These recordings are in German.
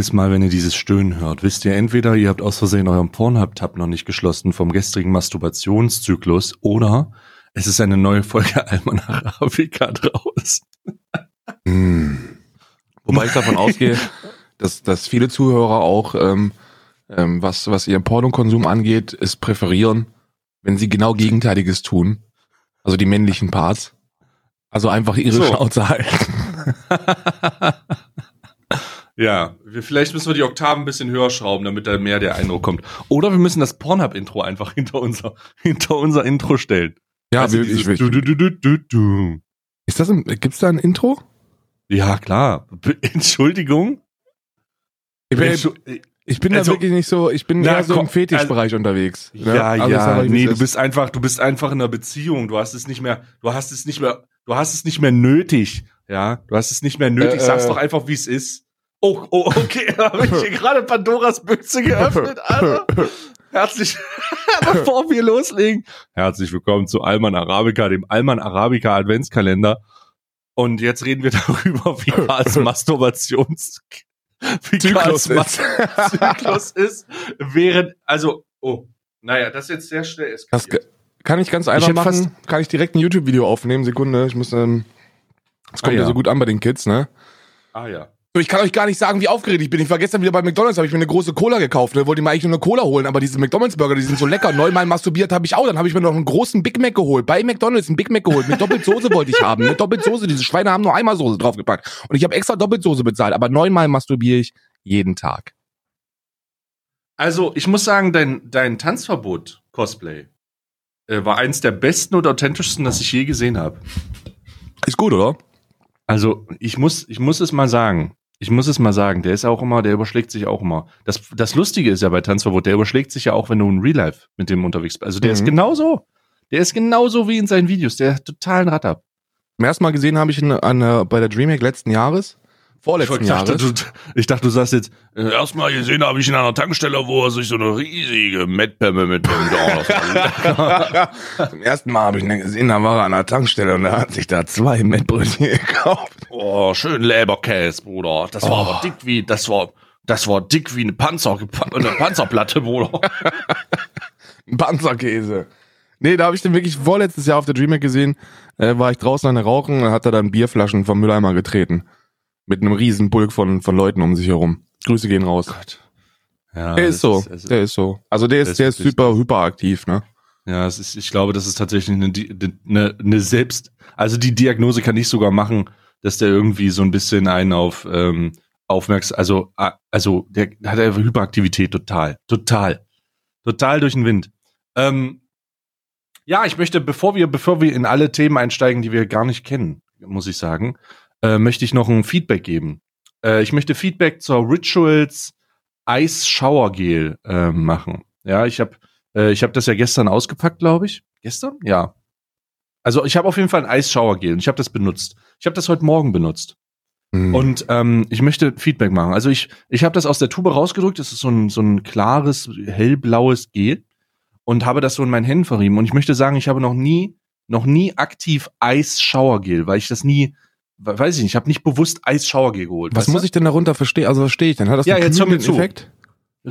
Jedes Mal, wenn ihr dieses Stöhnen hört, wisst ihr entweder, ihr habt aus Versehen euren Pornhub-Tab noch nicht geschlossen vom gestrigen Masturbationszyklus oder es ist eine neue Folge Alman Arabica draus. Mm. Wobei ich davon ausgehe, dass, dass viele Zuhörer auch, ähm, ähm, was, was ihren Pornokonsum angeht, es präferieren, wenn sie genau Gegenteiliges tun. Also die männlichen Parts. Also einfach ihre so. Schnauze halten. ja, wir, vielleicht müssen wir die Oktaven ein bisschen höher schrauben, damit da mehr der Eindruck kommt. Oder wir müssen das Pornhub-Intro einfach hinter unser, hinter unser Intro stellen. Ja, also ich, ich, du, du, du, du, du. Ist das ein, gibt's da ein Intro? Ja, klar. Entschuldigung. Ich bin, ich bin also, da wirklich nicht so, ich bin na, eher so im Fetischbereich also, unterwegs. Ne? Ja, ja, ja nee, du bist einfach, du bist einfach in einer Beziehung. Du hast es nicht mehr, du hast es nicht mehr, du hast es nicht mehr nötig. Ja, du hast es nicht mehr nötig. Äh, Sag's äh. doch einfach, wie es ist. Oh, oh okay, habe ich hier gerade Pandoras Büchse geöffnet, Alter. Herzlich, bevor wir loslegen, herzlich willkommen zu Alman Arabica, dem Alman Arabica Adventskalender. Und jetzt reden wir darüber, wie Karls Masturbations wie Zyklus ist. Zyklus ist, während, also, oh, naja, das ist jetzt sehr schnell Das kann ich ganz einfach ich machen, kann ich direkt ein YouTube-Video aufnehmen, Sekunde, ich muss, ähm, das kommt ah, ja. ja so gut an bei den Kids, ne? Ah ja. So, ich kann euch gar nicht sagen, wie aufgeregt ich bin. Ich war gestern wieder bei McDonalds, habe ich mir eine große Cola gekauft. Ne? Wollte mir eigentlich nur eine Cola holen, aber diese McDonalds-Burger, die sind so lecker. Neunmal masturbiert habe ich auch. Dann habe ich mir noch einen großen Big Mac geholt. Bei McDonalds einen Big Mac geholt. Mit Doppelsoße wollte ich haben. Mit Doppelsoße. Diese Schweine haben nur einmal Soße draufgepackt. Und ich habe extra Doppelsoße bezahlt. Aber neunmal masturbiere ich jeden Tag. Also, ich muss sagen, dein, dein Tanzverbot-Cosplay äh, war eins der besten und authentischsten, das ich je gesehen habe. Ist gut, oder? Also, ich muss, ich muss es mal sagen ich muss es mal sagen, der ist auch immer, der überschlägt sich auch immer. Das, das Lustige ist ja bei Tanzverbot, der überschlägt sich ja auch, wenn du in Real Life mit dem unterwegs bist. Also der mhm. ist genauso. Der ist genauso wie in seinen Videos, der hat totalen Rad ab. Zum ersten Mal gesehen habe ich ihn an, an, bei der DreamHack letzten Jahres vorletzten ich dachte, Du, ich dachte, du sagst jetzt, äh, erstmal gesehen habe ich ihn an einer Tankstelle, wo er sich so eine riesige Mettpemme mit dem Zum ersten Mal habe ich ihn gesehen, da war er an einer Tankstelle und er hat sich da zwei Mettbrötchen gekauft. Oh, schön Leberkäse, Bruder. Das war oh. aber dick wie, das war, das war dick wie eine Panzer, eine Panzerplatte, Bruder. Ein Panzerkäse. Nee, da habe ich den wirklich vorletztes Jahr auf der DreamHack gesehen. Äh, war ich draußen an der Rauchen und hat er dann Bierflaschen vom Mülleimer getreten mit einem riesen Bulk von, von Leuten um sich herum. Grüße gehen raus. Gott. Ja, der ist so, ist, also, der ist so. Also der ist, der ist super hyperaktiv, ne? Ja, es ist, ich glaube, das ist tatsächlich eine, eine, eine selbst, also die Diagnose kann ich sogar machen, dass der irgendwie so ein bisschen einen auf ähm, aufmerksam, also also der hat einfach Hyperaktivität total, total, total durch den Wind. Ähm, ja, ich möchte, bevor wir, bevor wir in alle Themen einsteigen, die wir gar nicht kennen, muss ich sagen, äh, möchte ich noch ein Feedback geben. Äh, ich möchte Feedback zur Rituals Ice Shower Gel äh, machen. Ja, ich habe äh, ich habe das ja gestern ausgepackt, glaube ich. Gestern? Ja. Also ich habe auf jeden Fall ein Ice Shower Gel und ich habe das benutzt. Ich habe das heute Morgen benutzt. Mhm. Und ähm, ich möchte Feedback machen. Also ich, ich habe das aus der Tube rausgedrückt. Das ist so ein, so ein klares, hellblaues Gel und habe das so in meinen Händen verrieben. Und ich möchte sagen, ich habe noch nie, noch nie aktiv Ice Shower Gel, weil ich das nie, weiß ich nicht, ich habe nicht bewusst Eisschauergel geholt. Was muss du? ich denn darunter verstehen? Also verstehe ich denn? Hat das ja, einen jetzt hör mir zu. Effekt?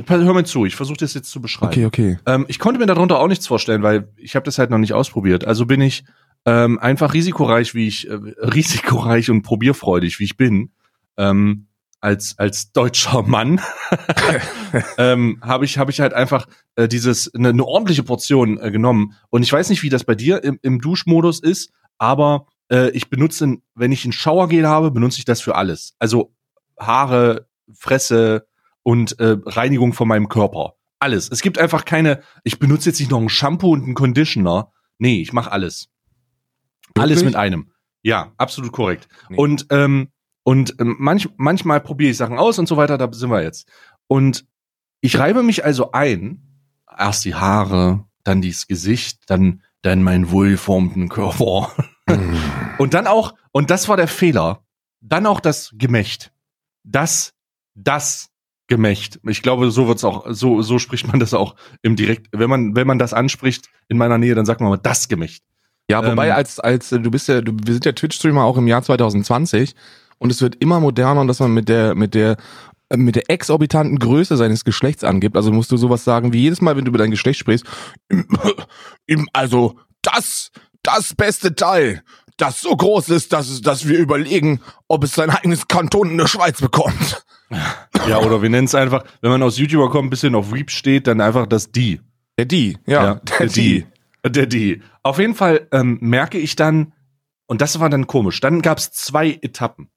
Hör mir zu, ich versuche das jetzt zu beschreiben. Okay, okay. Ähm, ich konnte mir darunter auch nichts vorstellen, weil ich habe das halt noch nicht ausprobiert. Also bin ich ähm, einfach risikoreich, wie ich äh, risikoreich und probierfreudig, wie ich bin, ähm, als als deutscher Mann, ähm, habe ich habe ich halt einfach äh, dieses eine, eine ordentliche Portion äh, genommen. Und ich weiß nicht, wie das bei dir im, im Duschmodus ist, aber äh, ich benutze, wenn ich ein Showergel habe, benutze ich das für alles. Also Haare, Fresse und äh, Reinigung von meinem Körper. Alles. Es gibt einfach keine, ich benutze jetzt nicht noch ein Shampoo und einen Conditioner. Nee, ich mache alles. Wirklich? Alles mit einem. Ja, absolut korrekt. Nee. Und, ähm, und ähm, manch, manchmal probiere ich Sachen aus und so weiter, da sind wir jetzt. Und ich reibe mich also ein, erst die Haare, dann dieses Gesicht, dann, dann meinen wohlformten Körper. und dann auch, und das war der Fehler, dann auch das Gemächt. Das, das Gemächt. Ich glaube, so wird's auch, so, so spricht man das auch im Direkt. Wenn man, wenn man das anspricht in meiner Nähe, dann sagt man mal das Gemächt. Ja, wobei ähm, als, als, du bist ja, du, wir sind ja Twitch-Streamer auch im Jahr 2020 und es wird immer moderner, dass man mit der, mit der äh, mit der exorbitanten Größe seines Geschlechts angibt. Also musst du sowas sagen wie jedes Mal, wenn du über dein Geschlecht sprichst. Also das, das beste Teil, das so groß ist, dass, es, dass wir überlegen, ob es sein eigenes Kanton in der Schweiz bekommt. Ja, oder wir nennen es einfach, wenn man aus YouTuber kommt, ein bisschen auf Weep steht, dann einfach das Die. Der Die, ja. Ja, der Die. Der Die. Auf jeden Fall ähm, merke ich dann, und das war dann komisch, dann gab es zwei Etappen.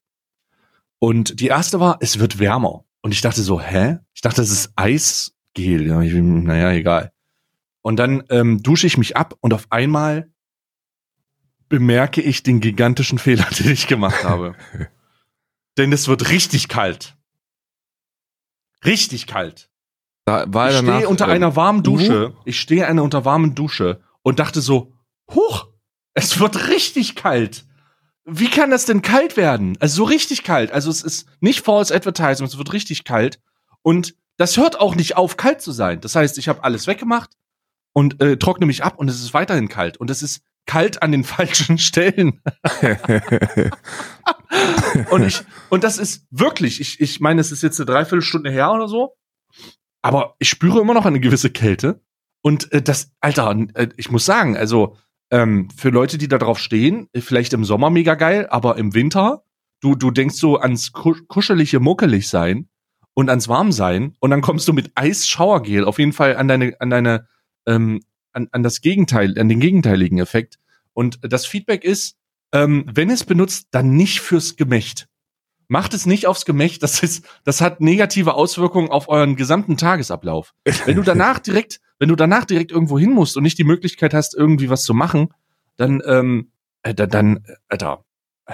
Und die erste war, es wird wärmer. Und ich dachte so, hä? Ich dachte, das ist Eisgel. Ja, ich, naja, egal. Und dann ähm, dusche ich mich ab und auf einmal bemerke ich den gigantischen Fehler, den ich gemacht habe. Denn es wird richtig kalt. Richtig kalt. Da war Ich stehe unter ähm, einer warmen Dusche. Ich stehe einer unter warmen Dusche und dachte so, huch, es wird richtig kalt. Wie kann das denn kalt werden? Also so richtig kalt. Also es ist nicht false advertising, es wird richtig kalt. Und das hört auch nicht auf, kalt zu sein. Das heißt, ich habe alles weggemacht und äh, trockne mich ab und es ist weiterhin kalt. Und es ist kalt an den falschen Stellen. und ich, und das ist wirklich, ich, ich meine, es ist jetzt eine Dreiviertelstunde her oder so. Aber ich spüre immer noch eine gewisse Kälte. Und äh, das, Alter, äh, ich muss sagen, also ähm, für Leute, die da drauf stehen, vielleicht im Sommer mega geil, aber im Winter, du, du denkst so ans ku kuschelige muckelig sein und ans warm sein und dann kommst du mit Eisschauergel auf jeden Fall an deine, an deine, ähm, an, an das Gegenteil, an den gegenteiligen Effekt. Und das Feedback ist, ähm, wenn es benutzt, dann nicht fürs Gemächt. Macht es nicht aufs Gemächt, das ist, das hat negative Auswirkungen auf euren gesamten Tagesablauf. Wenn du danach direkt, wenn du danach direkt irgendwo hin musst und nicht die Möglichkeit hast, irgendwie was zu machen, dann, ähm, äh, dann, äh, Alter,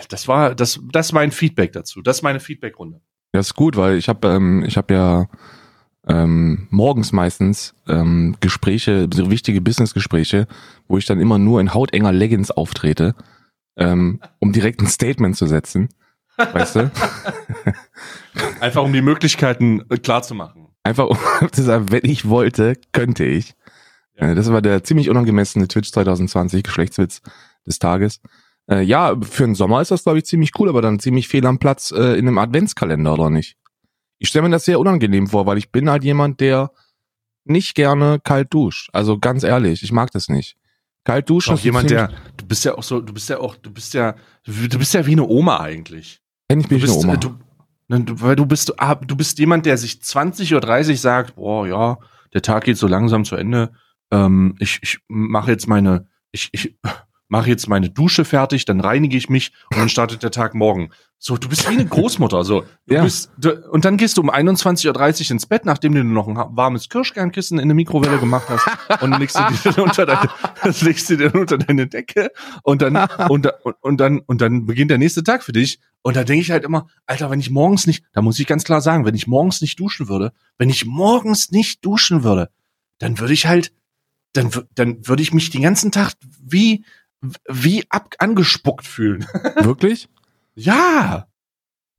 das war, das, das ist mein Feedback dazu. Das ist meine Feedbackrunde. Das ist gut, weil ich habe ähm, ich habe ja ähm, morgens meistens ähm, Gespräche, so wichtige Businessgespräche, wo ich dann immer nur in hautenger Leggings auftrete, ähm, um direkt ein Statement zu setzen. Weißt du? Einfach um die Möglichkeiten äh, klar zu machen. Einfach um zu sagen, wenn ich wollte, könnte ich. Ja. Äh, Das war der ziemlich unangemessene Twitch 2020 Geschlechtswitz des Tages. Äh, ja, für den Sommer ist das, glaube ich, ziemlich cool, aber dann ziemlich fehl am Platz äh, in einem Adventskalender, oder nicht? Ich stelle mir das sehr unangenehm vor, weil ich bin halt jemand, der nicht gerne kalt duscht. Also ganz ehrlich, ich mag das nicht. Kalt duschen so jemand, der, du bist ja auch so, du bist ja auch, du bist ja, du bist ja wie eine Oma eigentlich. Kenn ich Du mich bist, eine Oma. äh, du, du, weil du bist, ah, du bist jemand, der sich 20 oder 30 sagt, boah, ja, der Tag geht so langsam zu Ende. Ähm, ich ich mache jetzt meine, ich, ich mache jetzt meine Dusche fertig, dann reinige ich mich und dann startet der Tag morgen. So, du bist wie eine Großmutter, so. Du Ja. bist, du, und dann gehst du um 21.30 Uhr ins Bett, nachdem du noch ein warmes Kirschkernkissen in der Mikrowelle gemacht hast und legst du dir dann unter deine, legst du dir unter deine Decke und dann, und, und, und dann, und dann beginnt der nächste Tag für dich. Und da denke ich halt immer, Alter, wenn ich morgens nicht, da muss ich ganz klar sagen, wenn ich morgens nicht duschen würde, wenn ich morgens nicht duschen würde, dann würde ich halt, dann, dann würde ich mich den ganzen Tag wie, wie ab, angespuckt fühlen. Wirklich? Ja.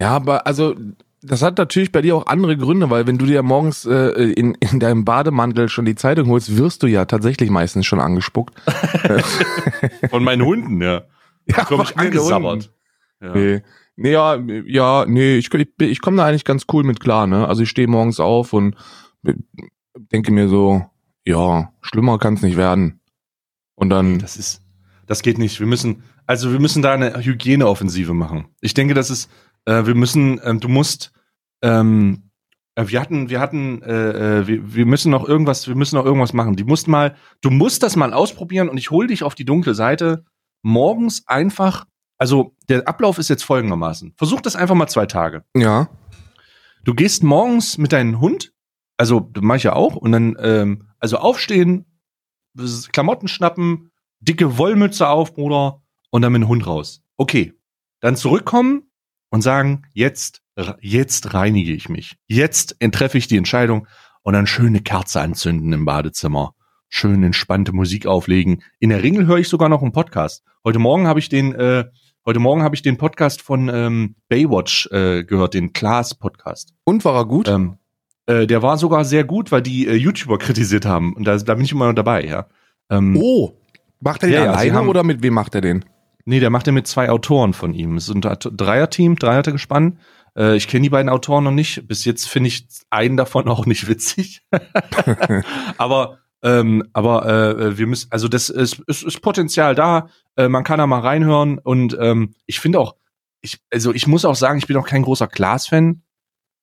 Ja, aber also das hat natürlich bei dir auch andere Gründe, weil wenn du dir morgens äh, in, in deinem Bademantel schon die Zeitung holst, wirst du ja tatsächlich meistens schon angespuckt. Von meinen Hunden, ja. Da komm ich angesabbert. Ja. Nee. Nee, ja, ja, nee, ich, ich, ich komme da eigentlich ganz cool mit klar, ne? Also ich stehe morgens auf und denke mir so, ja, schlimmer kann es nicht werden. Und dann, Das ist, das geht nicht. Wir müssen, also wir müssen da eine Hygieneoffensive machen. Ich denke, das ist, äh, wir müssen, ähm, du musst, ähm, äh, wir hatten, wir hatten, äh, äh, wir, wir müssen noch irgendwas, wir müssen noch irgendwas machen. Die musst mal, du musst das mal ausprobieren und ich hol dich auf die dunkle Seite. Morgens einfach, also der Ablauf ist jetzt folgendermaßen. Versuch das einfach mal zwei Tage. ja, Du gehst morgens mit deinem Hund, also mache ich ja auch, und dann ähm, also aufstehen, Klamotten schnappen, dicke Wollmütze auf, Bruder, und dann mit dem Hund raus. Okay, dann zurückkommen und sagen, jetzt, jetzt reinige ich mich. Jetzt treffe ich die Entscheidung und dann schöne Kerze anzünden im Badezimmer. Schön entspannte Musik auflegen. In der Regel höre ich sogar noch einen Podcast. Heute Morgen habe ich den, äh, heute Morgen habe ich den Podcast von ähm, Baywatch äh, gehört, den Klaas Podcast. und war er gut? Ähm, äh, der war sogar sehr gut, weil die äh, YouTuber kritisiert haben. Und da, da bin ich immer noch dabei, ja. Ähm, oh, macht er den Ja, ja, alleine haben- oder mit wem macht er den? Nee, der macht den mit zwei Autoren von ihm. Es ist ein Dreier-Team, Dreier-Gespann. Äh, ich kenne die beiden Autoren noch nicht. Bis jetzt finde ich einen davon auch nicht witzig. aber ähm, aber äh, wir müssen, also das ist, ist, ist Potenzial da. Äh, man kann da mal reinhören und ähm, ich finde auch, ich, also ich muss auch sagen, ich bin auch kein großer Glas-Fan.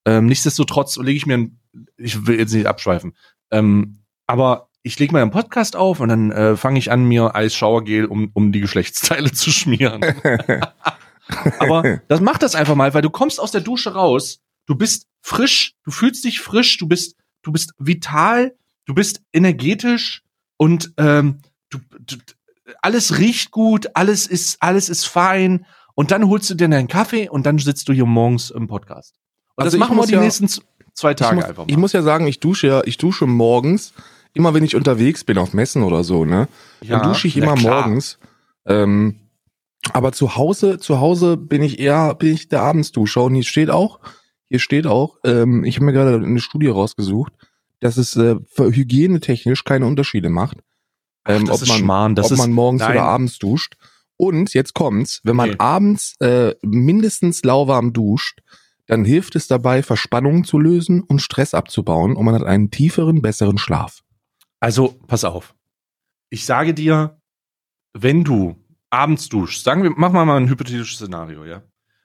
Ähm, nichtsdestotrotz lege ich mir, ein, ich will jetzt nicht abschweifen, ähm, aber ich lege einen Podcast auf und dann äh, fange ich an, mir Eisschauergel um, um die Geschlechtsteile zu schmieren. aber das macht das einfach mal, weil du kommst aus der Dusche raus, du bist frisch, du fühlst dich frisch, du bist, du bist vital, du bist energetisch und ähm, du, du, alles riecht gut, alles ist, alles ist fein. Und dann holst du dir deinen Kaffee und dann sitzt du hier morgens im Podcast. Und Also das machen wir die ja- nächsten zwei Tage muss, einfach mal. Ich muss ja sagen, ich dusche ja, ich dusche morgens, immer wenn ich unterwegs bin auf Messen oder so, ne? Ja, dann dusche ich immer klar. morgens. Ähm, aber zu Hause, zu Hause bin ich eher, bin ich der Abendsduscher. Und hier steht auch, hier steht auch, ähm, ich habe mir gerade eine Studie rausgesucht, dass es äh, hygienetechnisch keine Unterschiede macht. Ähm, das ob man, ob man morgens nein. oder abends duscht. Und jetzt kommt's, wenn man Nee. abends äh, mindestens lauwarm duscht, dann hilft es dabei, Verspannungen zu lösen und Stress abzubauen und man hat einen tieferen, besseren Schlaf. Also, pass auf. Ich sage dir, wenn du abends duschst, sagen wir, machen wir mal ein hypothetisches Szenario, ja.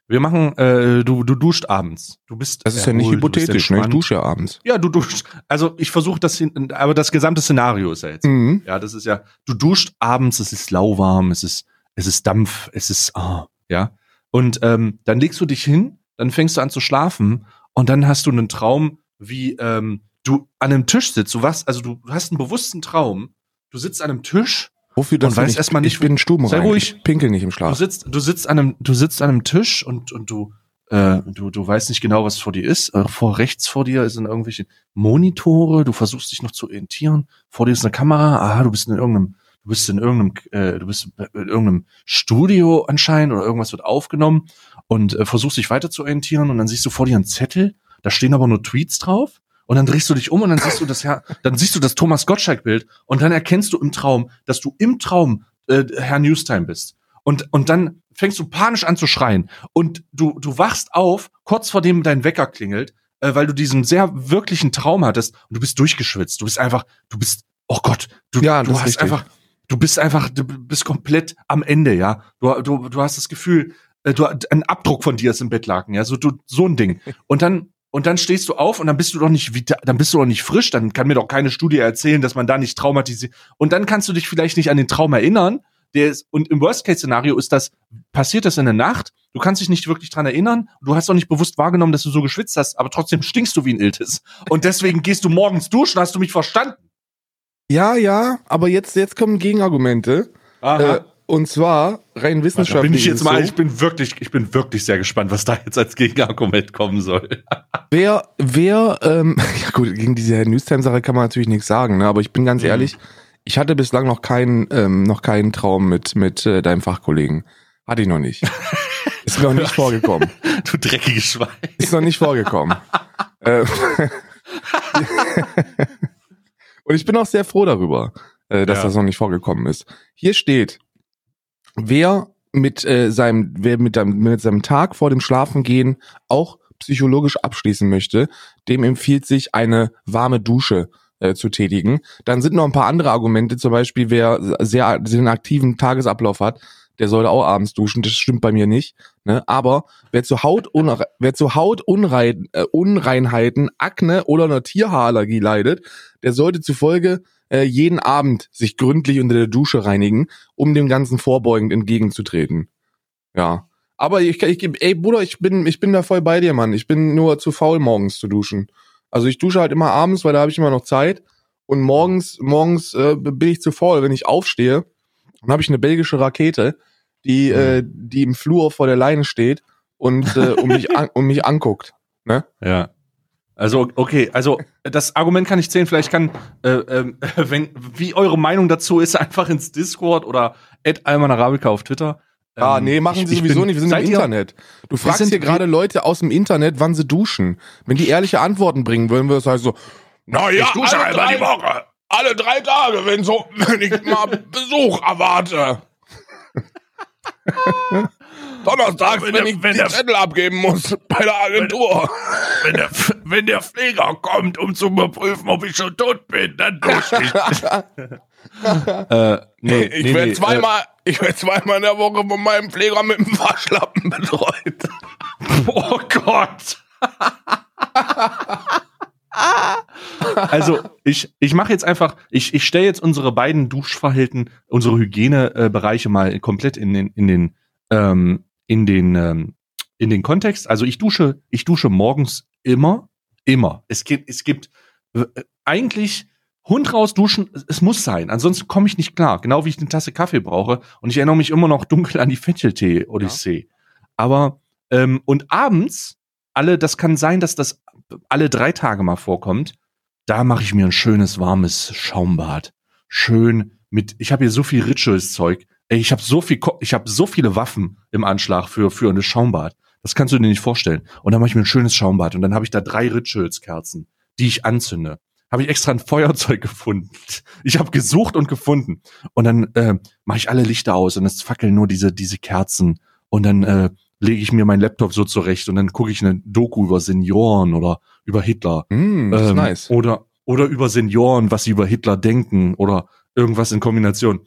Wir machen, äh, du, du duscht abends. Du bist Das ist ja nicht erholt, du bist hypothetisch, ne? Ich dusche ja abends. Ja, du duschst. Also ich versuche das, hin, aber das gesamte Szenario ist ja jetzt. Mhm. Ja, das ist ja, du duscht abends, es ist lauwarm, es ist, es ist Dampf, es ist, ah, ja. Und ähm, dann legst du dich hin, dann fängst du an zu schlafen und dann hast du einen Traum, wie ähm, du an einem Tisch sitzt. Du was, also du hast einen bewussten Traum. Du sitzt an einem Tisch, Wofür das weiß erstmal nicht, ich bin stubenrein. sei ruhig. Ich pinkel nicht im du Schlaf. sitzt, du sitzt an einem, du sitzt an einem Tisch und und du äh, du, du weißt nicht genau, was vor dir ist. Äh, vor rechts vor dir sind irgendwelche Monitore. Du versuchst dich noch zu orientieren. Vor dir ist eine Kamera. Aha, du bist in irgendeinem, du bist in irgendeinem, äh, du bist in irgendeinem Studio anscheinend oder irgendwas wird aufgenommen und äh, versuchst dich weiter zu orientieren und dann siehst du vor dir einen Zettel. Da stehen aber nur Tweets drauf. Und dann drehst du dich um und dann siehst du das Herr, dann siehst du das Thomas Gottschalk-Bild und dann erkennst du im Traum, dass du im Traum äh, Herr Newstime bist. Und, und dann fängst du panisch an zu schreien. Und du, du wachst auf, kurz vor dem dein Wecker klingelt, äh, weil du diesen sehr wirklichen Traum hattest und du bist durchgeschwitzt. Du bist einfach, du bist, oh Gott, du, Ja, du hast richtig. einfach, du bist einfach, du bist komplett am Ende, ja. Du, du, du hast das Gefühl, äh, du, ein Abdruck von dir ist im Bettlaken, ja, so, du, so ein Ding. Und dann, und dann stehst du auf und dann bist du doch nicht vita- dann bist du doch nicht frisch, dann kann mir doch keine Studie erzählen, dass man da nicht traumatisiert. Und dann kannst du dich vielleicht nicht an den Traum erinnern. Der ist, und im Worst-Case-Szenario ist das, passiert das in der Nacht, du kannst dich nicht wirklich dran erinnern, du hast doch nicht bewusst wahrgenommen, dass du so geschwitzt hast, aber trotzdem stinkst du wie ein Iltis. Und deswegen gehst du morgens duschen, hast du mich verstanden? Ja, ja, aber jetzt, jetzt kommen Gegenargumente. Äh, und zwar rein wissenschaftlich. bin ich jetzt mal, so, ich bin wirklich, ich bin wirklich sehr gespannt, was da jetzt als Gegenargument kommen soll. Wer, wer, ähm, ja gut, gegen diese Herr Newstime-Sache kann man natürlich nichts sagen, ne? aber ich bin ganz Mhm. ehrlich, ich hatte bislang noch keinen, ähm, noch keinen Traum mit, mit äh, deinem Fachkollegen. Hatte ich noch nicht. Ist noch nicht vorgekommen. Du dreckiges Schwein. Ist noch nicht vorgekommen. äh, Und ich bin auch sehr froh darüber, äh, dass Ja. das noch nicht vorgekommen ist. Hier steht, wer mit äh, seinem, wer mit, mit seinem Tag vor dem Schlafengehen auch psychologisch abschließen möchte, dem empfiehlt sich eine warme Dusche äh, zu tätigen. Dann sind noch ein paar andere Argumente, zum Beispiel wer sehr, sehr einen aktiven Tagesablauf hat, der sollte auch abends duschen. Das stimmt bei mir nicht. Ne? Aber wer zu Hautunre wer zu Hautunrein äh, Akne oder einer Tierhaarallergie leidet, der sollte zufolge äh, jeden Abend sich gründlich unter der Dusche reinigen, um dem Ganzen vorbeugend entgegenzutreten. Ja. Aber ich, ich ey Bruder, ich bin, ich bin da voll bei dir, Mann. Ich bin nur zu faul, morgens zu duschen. Also ich dusche halt immer abends, weil da habe ich immer noch Zeit. Und morgens, morgens äh, bin ich zu faul. Wenn ich aufstehe, dann habe ich eine belgische Rakete, die, Mhm. äh, die im Flur vor der Leine steht und, äh, und, mich an, und mich anguckt. Ne? Ja. Also, okay, also das Argument kann ich zählen. Vielleicht kann, äh, ähm, wenn, wie eure Meinung dazu ist, einfach ins Discord oder at Arabica auf Twitter. Ah, Ähm, nee, machen ich- sie ich sowieso bin- nicht. Wir sind im Internet. Du fragst sind- hier gerade Leute aus dem Internet, wann sie duschen. Wenn die ehrliche Antworten bringen würden, wir das halt so, naja, Ich dusche alle einmal drei die Woche. Alle drei Tage, wenn so, wenn ich mal Besuch erwarte. Donnerstags, wenn, Wenn ich wenn die der- Zettel abgeben muss bei der Agentur. Wenn der, wenn der Pfleger kommt, um zu überprüfen, ob ich schon tot bin, dann dusche ich. äh, nee, Ich nee, werde nee, zweimal, ich werde zweimal in der Woche von meinem Pfleger mit dem Waschlappen betreut. Äh, oh Gott. also ich, ich mache jetzt einfach, ich, ich stelle jetzt unsere beiden Duschverhalten, unsere Hygienebereiche mal komplett in den, in den, ähm, in den, ähm, in den Kontext. Also ich dusche, ich dusche morgens immer, immer. Es gibt, es gibt äh, eigentlich Hund raus duschen, es- muss sein. Ansonsten komme ich nicht klar. Genau wie ich eine Tasse Kaffee brauche. Und ich erinnere mich immer noch dunkel an die Fettcheltee-Odyssee. Aber ähm, und abends, alle, das kann sein, dass das alle drei Tage mal vorkommt. Da mache ich mir ein schönes warmes Schaumbad. Schön mit, ich habe hier so viel Rituals-Zeug. Ey, ich habe so viel, Ko- ich habe so viele Waffen im Anschlag für für ein Schaumbad. Das kannst du dir nicht vorstellen. Und dann mache ich mir ein schönes Schaumbad und dann habe ich da drei Rituals-Kerzen, die ich anzünde. Habe ich extra ein Feuerzeug gefunden. Ich habe gesucht und gefunden. Und dann äh, mache ich alle Lichter aus und es fackeln nur diese diese Kerzen. Und dann äh, lege ich mir meinen Laptop so zurecht und dann gucke ich eine Doku über Senioren oder über Hitler. Mm, das ist Ähm, nice. Oder, oder über Senioren, was sie über Hitler denken oder irgendwas in Kombination.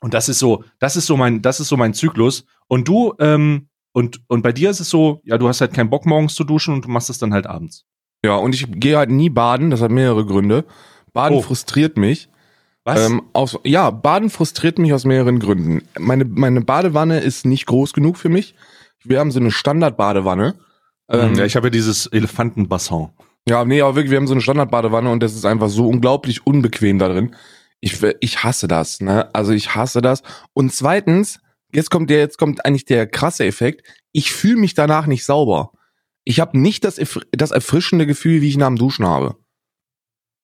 Und das ist so, das ist so mein, das ist so mein Zyklus. Und du, ähm, und, und bei dir ist es so, ja, du hast halt keinen Bock morgens zu duschen und du machst es dann halt abends. Ja, und ich gehe halt nie baden, das hat mehrere Gründe. Baden Oh. frustriert mich. Was? Ähm, aus, ja, Baden frustriert mich aus mehreren Gründen. Meine, meine Badewanne ist nicht groß genug für mich. Wir haben so eine Standardbadewanne. Ähm, ja, ich habe ja dieses Elefantenbassin. Ja, nee, aber wirklich, wir haben so eine Standardbadewanne und das ist einfach so unglaublich unbequem da drin. Ich, ich hasse das, ne? Also ich hasse das. Und zweitens, jetzt kommt der, jetzt kommt eigentlich der krasse Effekt. Ich fühle mich danach nicht sauber. Ich habe nicht das, das erfrischende Gefühl, wie ich nach dem Duschen habe.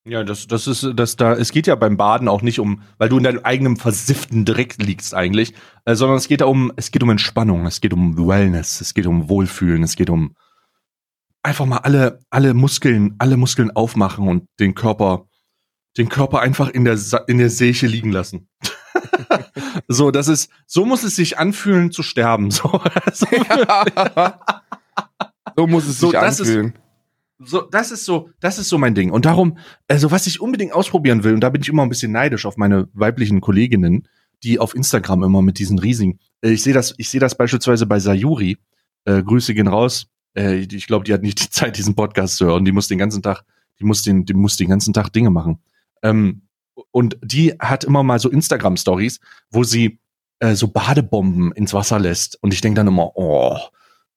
Ja, das, das ist, das da, es geht ja beim Baden auch nicht um, weil du in deinem eigenen versifften Dreck liegst eigentlich, äh, sondern es geht da um, es geht um Entspannung, es geht um Wellness, es geht um Wohlfühlen, es geht um einfach mal alle, alle Muskeln, alle Muskeln aufmachen und den Körper, den Körper einfach in der, Sa- in der Seche liegen lassen. so, das ist, so muss es sich anfühlen zu sterben. So, so, so muss es So, sich ist- anfühlen. so, das ist so, das ist so mein Ding. Und darum, also was ich unbedingt ausprobieren will, und da bin ich immer ein bisschen neidisch auf meine weiblichen Kolleginnen, die auf Instagram immer mit diesen riesigen, äh, ich sehe das, ich sehe das beispielsweise bei Sayuri, äh, Grüße gehen raus, äh, ich glaube, die hat nicht die Zeit, diesen Podcast zu hören, die muss den ganzen Tag, die muss den, die muss den ganzen Tag Dinge machen. Ähm, und die hat immer mal so Instagram-Stories, wo sie äh, so Badebomben ins Wasser lässt. Und ich denke dann immer, oh,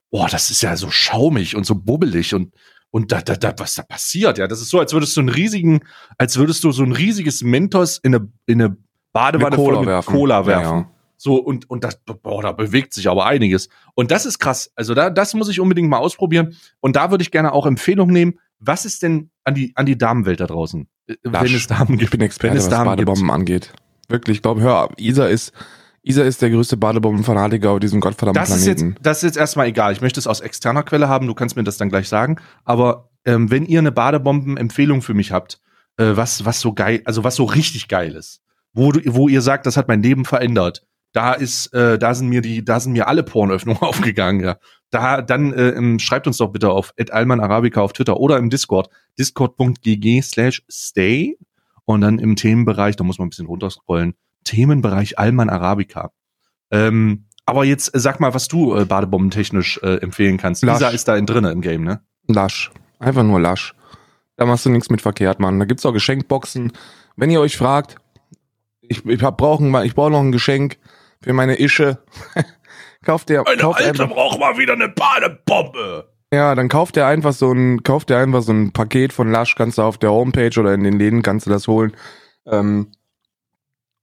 oh, das ist ja so schaumig und so bubbelig und und da, da, da, was da passiert, ja, das ist so, als würdest du einen riesigen, als würdest du so ein riesiges Mentos in eine, in eine Badewanne voll mit werfen. Cola Ja, werfen. ja. So, und, und das, boah, da bewegt sich aber einiges. Und das ist krass. Also da, das muss ich unbedingt mal ausprobieren. Und da würde ich gerne auch Empfehlung nehmen. Was ist denn an die, an die Damenwelt da draußen? Wenn es Damen Ich gibt. bin Experte, was Damen Badebomben angeht. Wirklich, ich glaube, hör, Isa ist, Isa ist der größte Badebombenfanatiker auf diesem gottverdammten Das ist, jetzt, Planeten. das ist jetzt erstmal egal. Ich möchte es aus externer Quelle haben. Du kannst mir das dann gleich sagen. Aber ähm, wenn ihr eine Badebomben-Empfehlung für mich habt, äh, was, was so geil, also was so richtig geil ist, wo, du, wo ihr sagt, das hat mein Leben verändert, da ist, äh, da sind mir die, da sind mir alle Pornöffnungen aufgegangen, ja. Da, dann äh, ähm, schreibt uns doch bitte auf Alman Arabica auf Twitter oder im Discord, discord.gg slash stay und dann im Themenbereich, da muss man ein bisschen runterscrollen, Themenbereich Alman Arabica. Ähm, aber jetzt äh, sag mal, was du äh, badebombentechnisch äh, empfehlen kannst. Lasch. Lisa ist da in drinne im Game, ne? Lasch. Einfach nur lasch. Da machst du nichts mit verkehrt, Mann. Da gibt's auch Geschenkboxen. Wenn ihr euch fragt, ich, ich hab ich brauche noch ein Geschenk für meine Ische. kauft der, kauft einfach, braucht mal wieder eine Badebombe. ja, dann kauft er einfach so ein, kauft er einfach so ein Paket von Lasch, kannst du auf der Homepage oder in den Läden kannst du das holen. Ähm,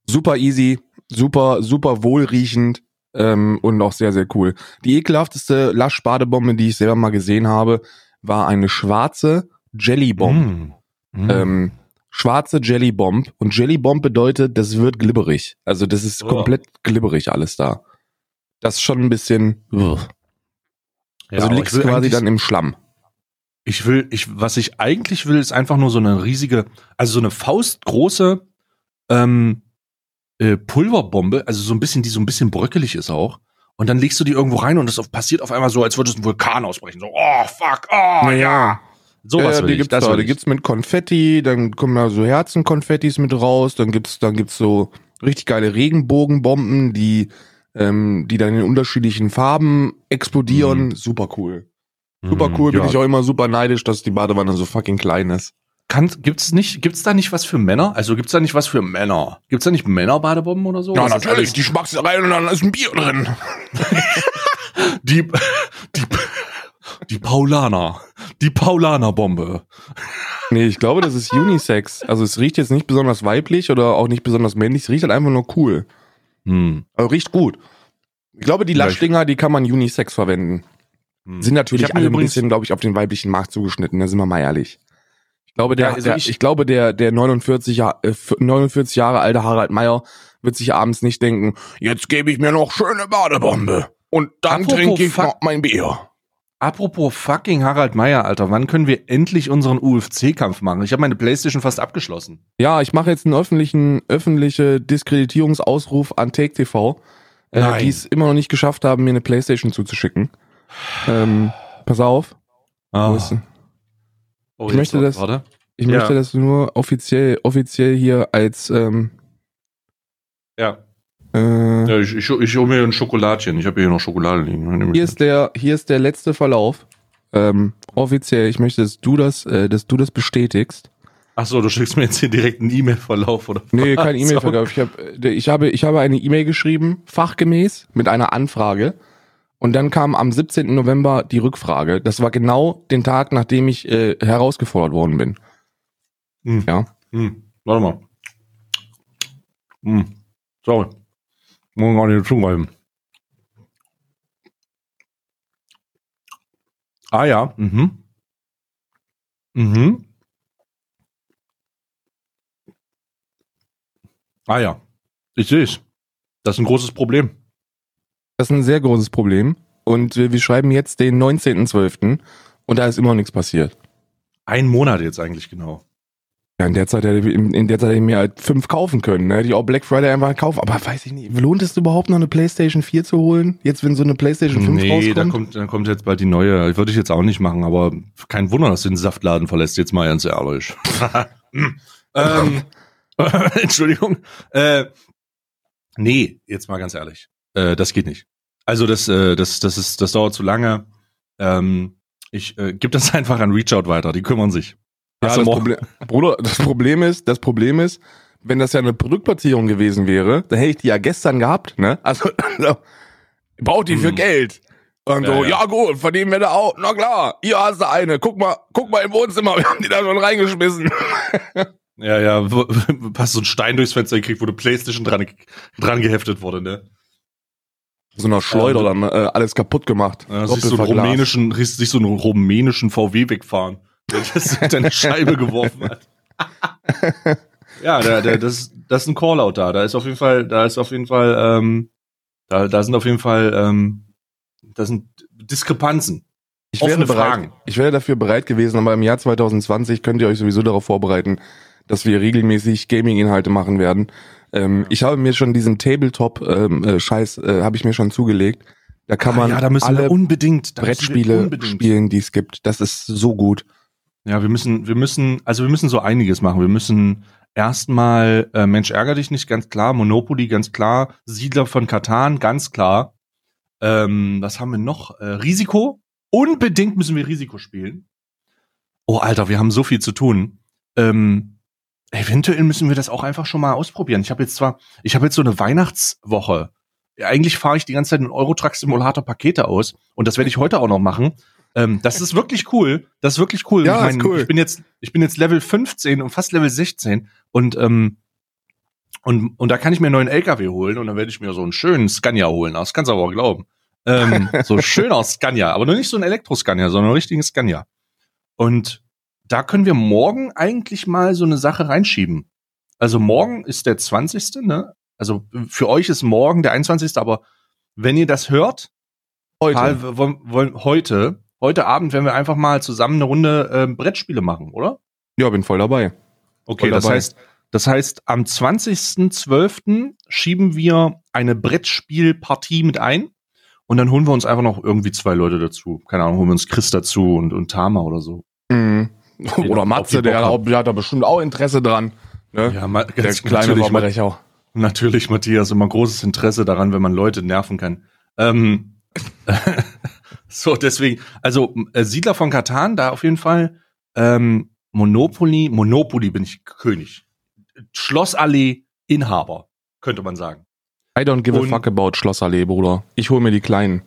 super easy, super, super wohlriechend ähm, und auch sehr, sehr cool. Die ekelhafteste Lasch-Badebombe, die ich selber mal gesehen habe, war eine schwarze Jellybomb. Mm. Ähm, schwarze Jellybomb. Und Jellybomb bedeutet, das wird glibberig. Also das ist Oh. komplett glibberig alles da. Das ist schon ein bisschen. Ja, also du liegst quasi dann im Schlamm. Ich will, ich, was ich eigentlich will, ist einfach nur so eine riesige, also so eine faustgroße ähm, äh, Pulverbombe, also so ein bisschen, die so ein bisschen bröckelig ist auch. und dann legst du die irgendwo rein und das passiert auf einmal so, als würde es ein Vulkan ausbrechen. So, oh, fuck, oh, ja. Sowas ja, die gibt's das da. Die gibt's mit Konfetti, dann kommen da so Herzenkonfettis mit raus, dann gibt's, dann gibt's so richtig geile Regenbogenbomben, die, ähm, die dann in unterschiedlichen Farben explodieren. Mhm. Super cool. Super mhm, cool, bin ja. ich auch immer super neidisch, dass die Badewanne so fucking klein ist. Kann, gibt's nicht, gibt's da nicht was für Männer? Also gibt's da nicht was für Männer? Gibt's da nicht Männerbadebomben oder so? Ja, natürlich, die schmackst du rein und dann ist ein Bier drin. die, die, die Paulaner. Die Paulaner-Bombe. Nee, ich glaube, das ist Unisex. Also es riecht jetzt nicht besonders weiblich oder auch nicht besonders männlich. Es riecht halt einfach nur cool. Hm. Also riecht gut. Ich glaube, die Laschdinger, die kann man Unisex verwenden. Hm. Sind natürlich alle ein bisschen, glaube ich, auf den weiblichen Markt zugeschnitten, da sind wir mal ehrlich. Ich glaube, der, ja, also der ich, ich, glaube, der, der 49, Jahr, äh, 49 Jahre alte Harald Meyer wird sich abends nicht denken, jetzt gebe ich mir noch schöne Badebombe. Und dann trinke ich noch mein Bier. Apropos fucking Harald Meyer, Alter, wann können wir endlich unseren UFC-Kampf machen? Ich habe meine Playstation fast abgeschlossen. Ja, ich mache jetzt einen öffentlichen, öffentliche Diskreditierungsausruf an Take TV, äh, die es immer noch nicht geschafft haben, mir eine Playstation zuzuschicken. Ähm, pass auf. Ah. Oh, ich möchte das, warte. ich ja. möchte das nur offiziell, offiziell hier als, ähm, ja. Äh, ja, ich, ich, ich hole mir ein Schokoladchen. Ich habe hier noch Schokolade liegen. Hier ist der, hier ist der letzte Verlauf. Ähm, offiziell, ich möchte, dass du das, äh, dass du das bestätigst. Ach so, du schickst mir jetzt hier direkt einen E-Mail-Verlauf oder was? Nee, kein E-Mail-Verlauf. Ich, hab, äh, ich, habe, ich habe eine E-Mail geschrieben, fachgemäß, mit einer Anfrage. Und dann kam am 17. November die Rückfrage. Das war genau den Tag, nachdem ich äh, herausgefordert worden bin. Hm. Ja. Hm. Warte mal. Hm. Sorry. Muss gar nicht zugreifen. Ah ja. Mhm. Mhm. Ah ja. Ich sehe es. Das ist ein großes Problem. Das ist ein sehr großes Problem. Und wir, wir schreiben jetzt den 19.12. und da ist immer noch nichts passiert. Ein Monat jetzt eigentlich genau. Ja, in der Zeit hätte ich, in der Zeit hätte ich mir halt fünf kaufen können. Ne? Ich auch Black Friday einfach kaufen. Aber weiß ich nicht, lohnt es überhaupt noch eine PlayStation 4 zu holen? Jetzt, wenn so eine PlayStation 5 nee, rauskommt? Nee, da kommt, dann kommt jetzt bald die neue. Würde ich jetzt auch nicht machen, aber kein Wunder, dass du den Saftladen verlässt, jetzt mal ganz ehrlich. ähm, Entschuldigung. Äh, nee, jetzt mal ganz ehrlich. Äh, das geht nicht. Also das, äh, das, das ist, das dauert zu lange. Ähm, ich äh, gebe das einfach an Reachout weiter. Die kümmern sich. Ja, das Problem, Bruder, das Problem ist, das Problem ist, wenn das ja eine Produktplatzierung gewesen wäre, dann hätte ich die ja gestern gehabt, ne? Also, braucht die für hm. Geld. Und so, ja, ja. ja, gut, verdienen wir da auch. Na klar, hier hast du eine. Guck mal, guck mal im Wohnzimmer, wir haben die da schon reingeschmissen. Ja, ja, hast so einen Stein durchs Fenster gekriegt, wo eine Playstation dran, dran geheftet wurde, ne? so einer Schleuder ähm, dann äh, alles kaputt gemacht. Ja, sich so einen rumänischen, sich so einen rumänischen VW wegfahren, der das mit deine Scheibe geworfen hat. ja, der, der, das, das ist ein Callout da. Da ist auf jeden Fall, da ist auf jeden Fall, ähm, da, da sind auf jeden Fall, ähm, da sind Diskrepanzen. Ich wäre, bereit, ich wäre dafür bereit gewesen, aber im Jahr 2020 könnt ihr euch sowieso darauf vorbereiten, dass wir regelmäßig Gaming-Inhalte machen werden. Ähm, ich habe mir schon diesen Tabletop-Scheiß ähm, äh, äh, habe ich mir schon zugelegt. Da kann ah, man ja, da müssen alle wir unbedingt Brettspiele unbedingt. spielen, die es gibt. Das ist so gut. Ja, wir müssen, wir müssen, also wir müssen so einiges machen. Wir müssen erstmal äh, Mensch ärger dich nicht, ganz klar. Monopoly, ganz klar. Siedler von Katan, ganz klar. Ähm, was haben wir noch? Äh, Risiko. Unbedingt müssen wir Risiko spielen. Oh, Alter, wir haben so viel zu tun. Ähm, Eventuell müssen wir das auch einfach schon mal ausprobieren. Ich habe jetzt zwar, ich habe jetzt so eine Weihnachtswoche. Eigentlich fahre ich die ganze Zeit in Eurotruck Simulator Pakete aus und das werde ich heute auch noch machen. Ähm, das ist wirklich cool. Das ist wirklich cool. Ja, ich, mein, cool. ich bin jetzt, ich bin jetzt Level 15 und fast Level 16 und ähm, und, und da kann ich mir einen neuen LKW holen und dann werde ich mir so einen schönen Scania holen. Das kannst du aber auch glauben. Ähm, so schöner Scania, aber nur nicht so ein Elektro-Scania, sondern ein richtigen Scania. Und da können wir morgen eigentlich mal so eine Sache reinschieben. Also morgen ist der 20. Ne? Also für euch ist morgen der 21. Aber wenn ihr das hört, heute, wollen, wollen, heute, heute Abend werden wir einfach mal zusammen eine Runde äh, Brettspiele machen, oder? Ja, bin voll dabei. Okay, voll das dabei. heißt, das heißt, am 20.12. schieben wir eine Brettspielpartie mit ein. Und dann holen wir uns einfach noch irgendwie zwei Leute dazu. Keine Ahnung, holen wir uns Chris dazu und, und Tama oder so. Mhm. Oder Matze, der, der hat da bestimmt auch Interesse dran. Ne? Ja, ma- der kleine Verbrecher. natürlich, Matthias, immer großes Interesse daran, wenn man Leute nerven kann. Ähm, so, deswegen, also äh, Siedler von Katan, da auf jeden Fall. Ähm, Monopoly, Monopoly bin ich König. Schlossallee, Inhaber, könnte man sagen. I don't give Und- a fuck about Schlossallee, Bruder. Ich hol mir die kleinen.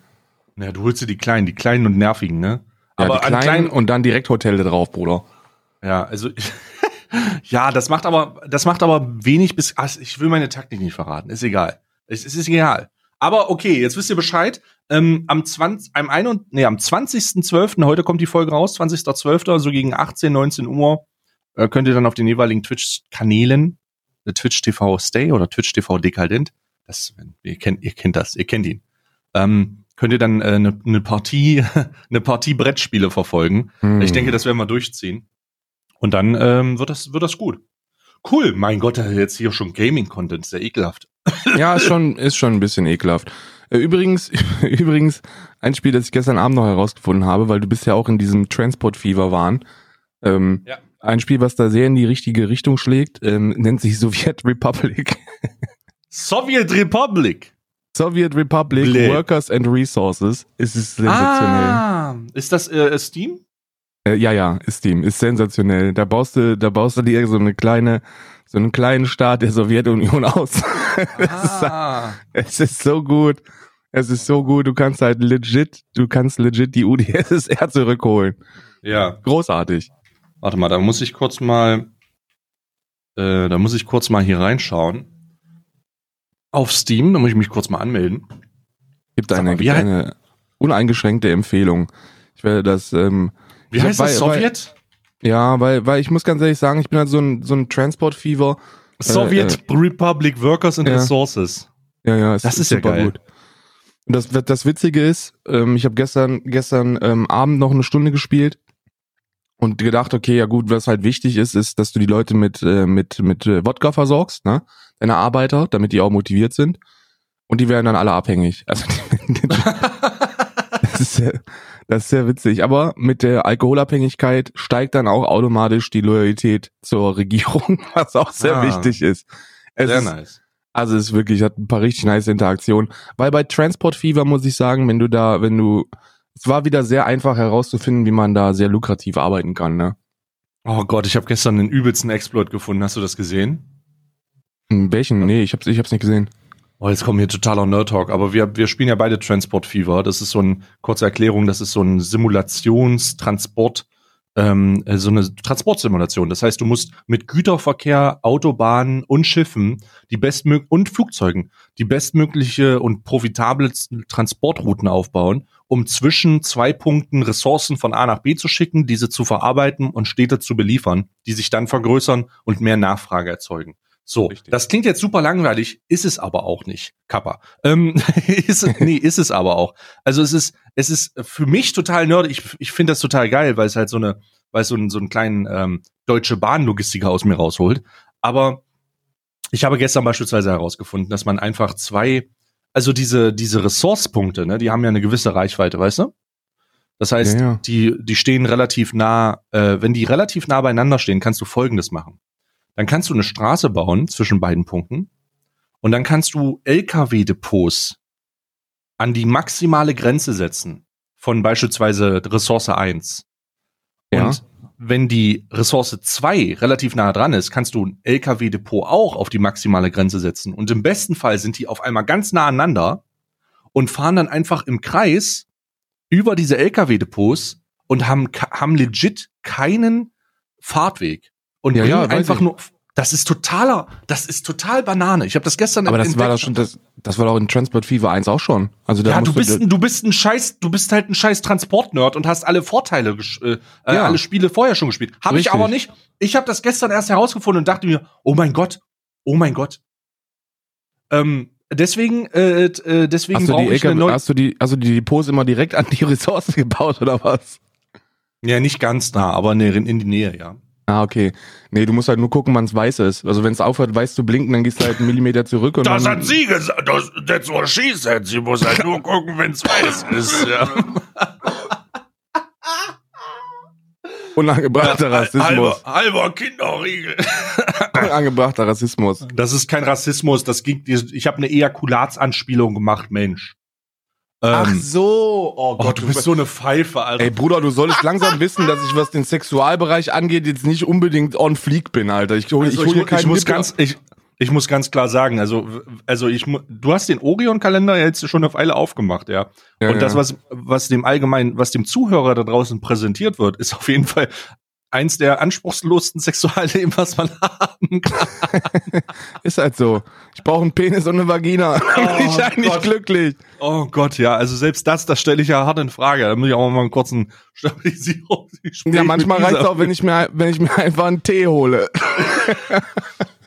Ja, du holst dir die kleinen, die kleinen und nervigen, ne? Ja, aber die kleinen kleinen, und dann direkt Hotel da drauf, Bruder. ja, also ja, das macht aber, das macht aber wenig bis, ach, ich will meine Taktik nicht verraten, ist egal. Es, es ist egal. Aber okay, jetzt wisst ihr Bescheid. Ähm, am 20, am 21, nee, am 20.12., heute kommt die Folge raus, 20.12., so gegen 18, 19 Uhr, äh, könnt ihr dann auf den jeweiligen Twitch-Kanälen, äh, Twitch TV Stay oder Twitch TV Dekadent, das, ihr kennt, ihr kennt das, ihr kennt ihn, ähm, könnt ihr dann eine äh, ne ne Partie, eine Partie Brettspiele verfolgen. Hm. Ich denke, das werden wir durchziehen. Und dann ähm, wird das wird das gut. Cool, mein Gott, jetzt hier schon Gaming-Content, sehr ekelhaft. Ja, ist schon, ist schon ein bisschen ekelhaft. Äh, Übrigens, übrigens, ein Spiel, das ich gestern Abend noch herausgefunden habe, weil du bist ja auch in diesem Transport Fever waren. Ähm, Ja. Ein Spiel, was da sehr in die richtige Richtung schlägt, ähm, nennt sich Soviet Republic. Soviet Republic. Soviet Republic Blä. Workers and Resources. Es ist sensationell. Ah, ist das äh, Steam? Äh, ja, ja, ist Steam, ist sensationell. Da baust du, da baust du dir so eine kleine, so einen kleinen Staat der Sowjetunion aus. Ah, Es ist so gut. Es ist so gut. Du kannst halt legit, du kannst legit die UdSSR zurückholen. ja. Großartig. Warte mal, da muss ich kurz mal, äh, da muss ich kurz mal hier reinschauen. Auf Steam, da muss ich mich kurz mal anmelden. Gibt eine, mal, gibt eine uneingeschränkte Empfehlung. Ich werde das, ähm, Wie Ich hab- heißt das? weil- weil- Sowjet? ja, weil, weil ich muss ganz ehrlich sagen, ich bin halt so ein, so ein Transport-Fever. Soviet Republic Workers and ja. Resources. Ja, ja, Das ist ja geil. Und das, das Witzige ist, ähm, ich habe gestern, gestern ähm, Abend noch eine Stunde gespielt und gedacht, okay, ja gut, was halt wichtig ist, ist, dass du die Leute mit, äh, mit, mit äh, Wodka versorgst, ne? Deine Arbeiter, damit die auch motiviert sind. Und die werden dann alle abhängig. Also die, das, ist sehr, das ist sehr witzig. Aber mit der Alkoholabhängigkeit steigt dann auch automatisch die Loyalität zur Regierung, was auch sehr Ah. wichtig ist. Es Sehr ist, nice. also es ist wirklich, hat ein paar richtig nice Interaktionen. Weil bei Transport Fever muss ich sagen, wenn du da, wenn du, es war wieder sehr einfach herauszufinden, wie man da sehr lukrativ arbeiten kann, ne? Oh Gott, ich habe gestern den übelsten Exploit gefunden. Hast du das gesehen? In welchen? Nee, ich hab's, ich hab's nicht gesehen. Oh, jetzt kommt hier totaler Nerd Talk, aber wir, wir spielen ja beide Transport Fever. Das ist so ein, kurze Erklärung, das ist so ein Simulationstransport, ähm, äh, so eine Transportsimulation. Das heißt, du musst mit Güterverkehr, Autobahnen und Schiffen die bestmög und Flugzeugen die bestmögliche und profitabelsten Transportrouten aufbauen, um zwischen zwei Punkten Ressourcen von A nach B zu schicken, diese zu verarbeiten und Städte zu beliefern, die sich dann vergrößern und mehr Nachfrage erzeugen. So, Richtig. das klingt jetzt super langweilig, ist es aber auch nicht, Kappa. Ähm, ist, nee, ist es aber auch. Also es ist, es ist für mich total nerdig. Ich, ich finde das total geil, weil es halt so eine, weil es so, einen so einen kleinen ähm, deutsche Bahnlogistiker aus mir rausholt. Aber ich habe gestern beispielsweise herausgefunden, dass man einfach zwei, also diese, diese Ressourcepunkte, ne, die haben ja eine gewisse Reichweite, weißt du? Das heißt, Ja, ja. die, die stehen relativ nah, äh, wenn die relativ nah beieinander stehen, kannst du Folgendes machen. Dann kannst du eine Straße bauen zwischen beiden Punkten und dann kannst du LKW-Depots an die maximale Grenze setzen von beispielsweise Ressource 1. Ja. Und wenn die Ressource 2 relativ nah dran ist, kannst du ein LKW-Depot auch auf die maximale Grenze setzen. Und im besten Fall sind die auf einmal ganz nah aneinander und fahren dann einfach im Kreis über diese LKW-Depots und haben, haben legit keinen Fahrtweg. Und Ja, bringen ja, einfach ich. nur. Das ist totaler, das ist total Banane. Ich habe das gestern Aber das entdeckt. war doch schon, das, das war doch in Transport Fever 1 auch schon. Also da Ja, du bist, ein, du bist ein Scheiß, du bist halt ein Scheiß Transportnerd und hast alle Vorteile, äh, äh, Ja. alle Spiele vorher schon gespielt. Habe ich aber nicht. Ich habe das gestern erst herausgefunden und dachte mir, oh mein Gott, oh mein Gott. Ähm, deswegen, äh, äh, deswegen hast du, die brauche ich eine neue. hast du die, also die Depots immer direkt an die Ressourcen gebaut oder was? Ja, nicht ganz nah, aber ne, in die Nähe, ja. Ah, okay. Nee, du musst halt nur gucken, wann es weiß ist. Also wenn es aufhört, weiß zu blinken, dann gehst du halt einen Millimeter zurück und Das dann, hat sie gesagt. Das, that's what she said. Sie muss halt nur gucken, wenn es weiß ist. Ja. unangebrachter Rassismus. Halber, halber Kinderriegel. Unangebrachter Rassismus. Das ist kein Rassismus. Das ging. Ich habe eine Ejakulatsanspielung gemacht, Mensch. Ach Ähm, so, oh oh, Gott, du bist so eine Pfeife, Alter. Ey Bruder, du solltest langsam wissen, dass ich, was den Sexualbereich angeht, jetzt nicht unbedingt on fleek bin, Alter. Ich hole Also ich hol ich, keinen ich muss Nippel. ganz, ich, ich muss ganz klar sagen, also, also ich, du hast den Orion-Kalender jetzt schon eine Weile aufgemacht, ja. Ja, Und das, was, was dem allgemeinen, was dem Zuhörer da draußen präsentiert wird, ist auf jeden Fall eins der anspruchslosesten Sexualleben, was man haben kann. Ist halt so. Ich brauche einen Penis und eine Vagina. Dann bin ich eigentlich Gott. glücklich. Oh Gott, ja, also selbst das, das stelle ich ja hart in Frage. Da muss ich auch mal einen kurzen Stabilisierung. Ja, manchmal reicht's auch, wenn ich mir, wenn ich mir einfach einen Tee hole.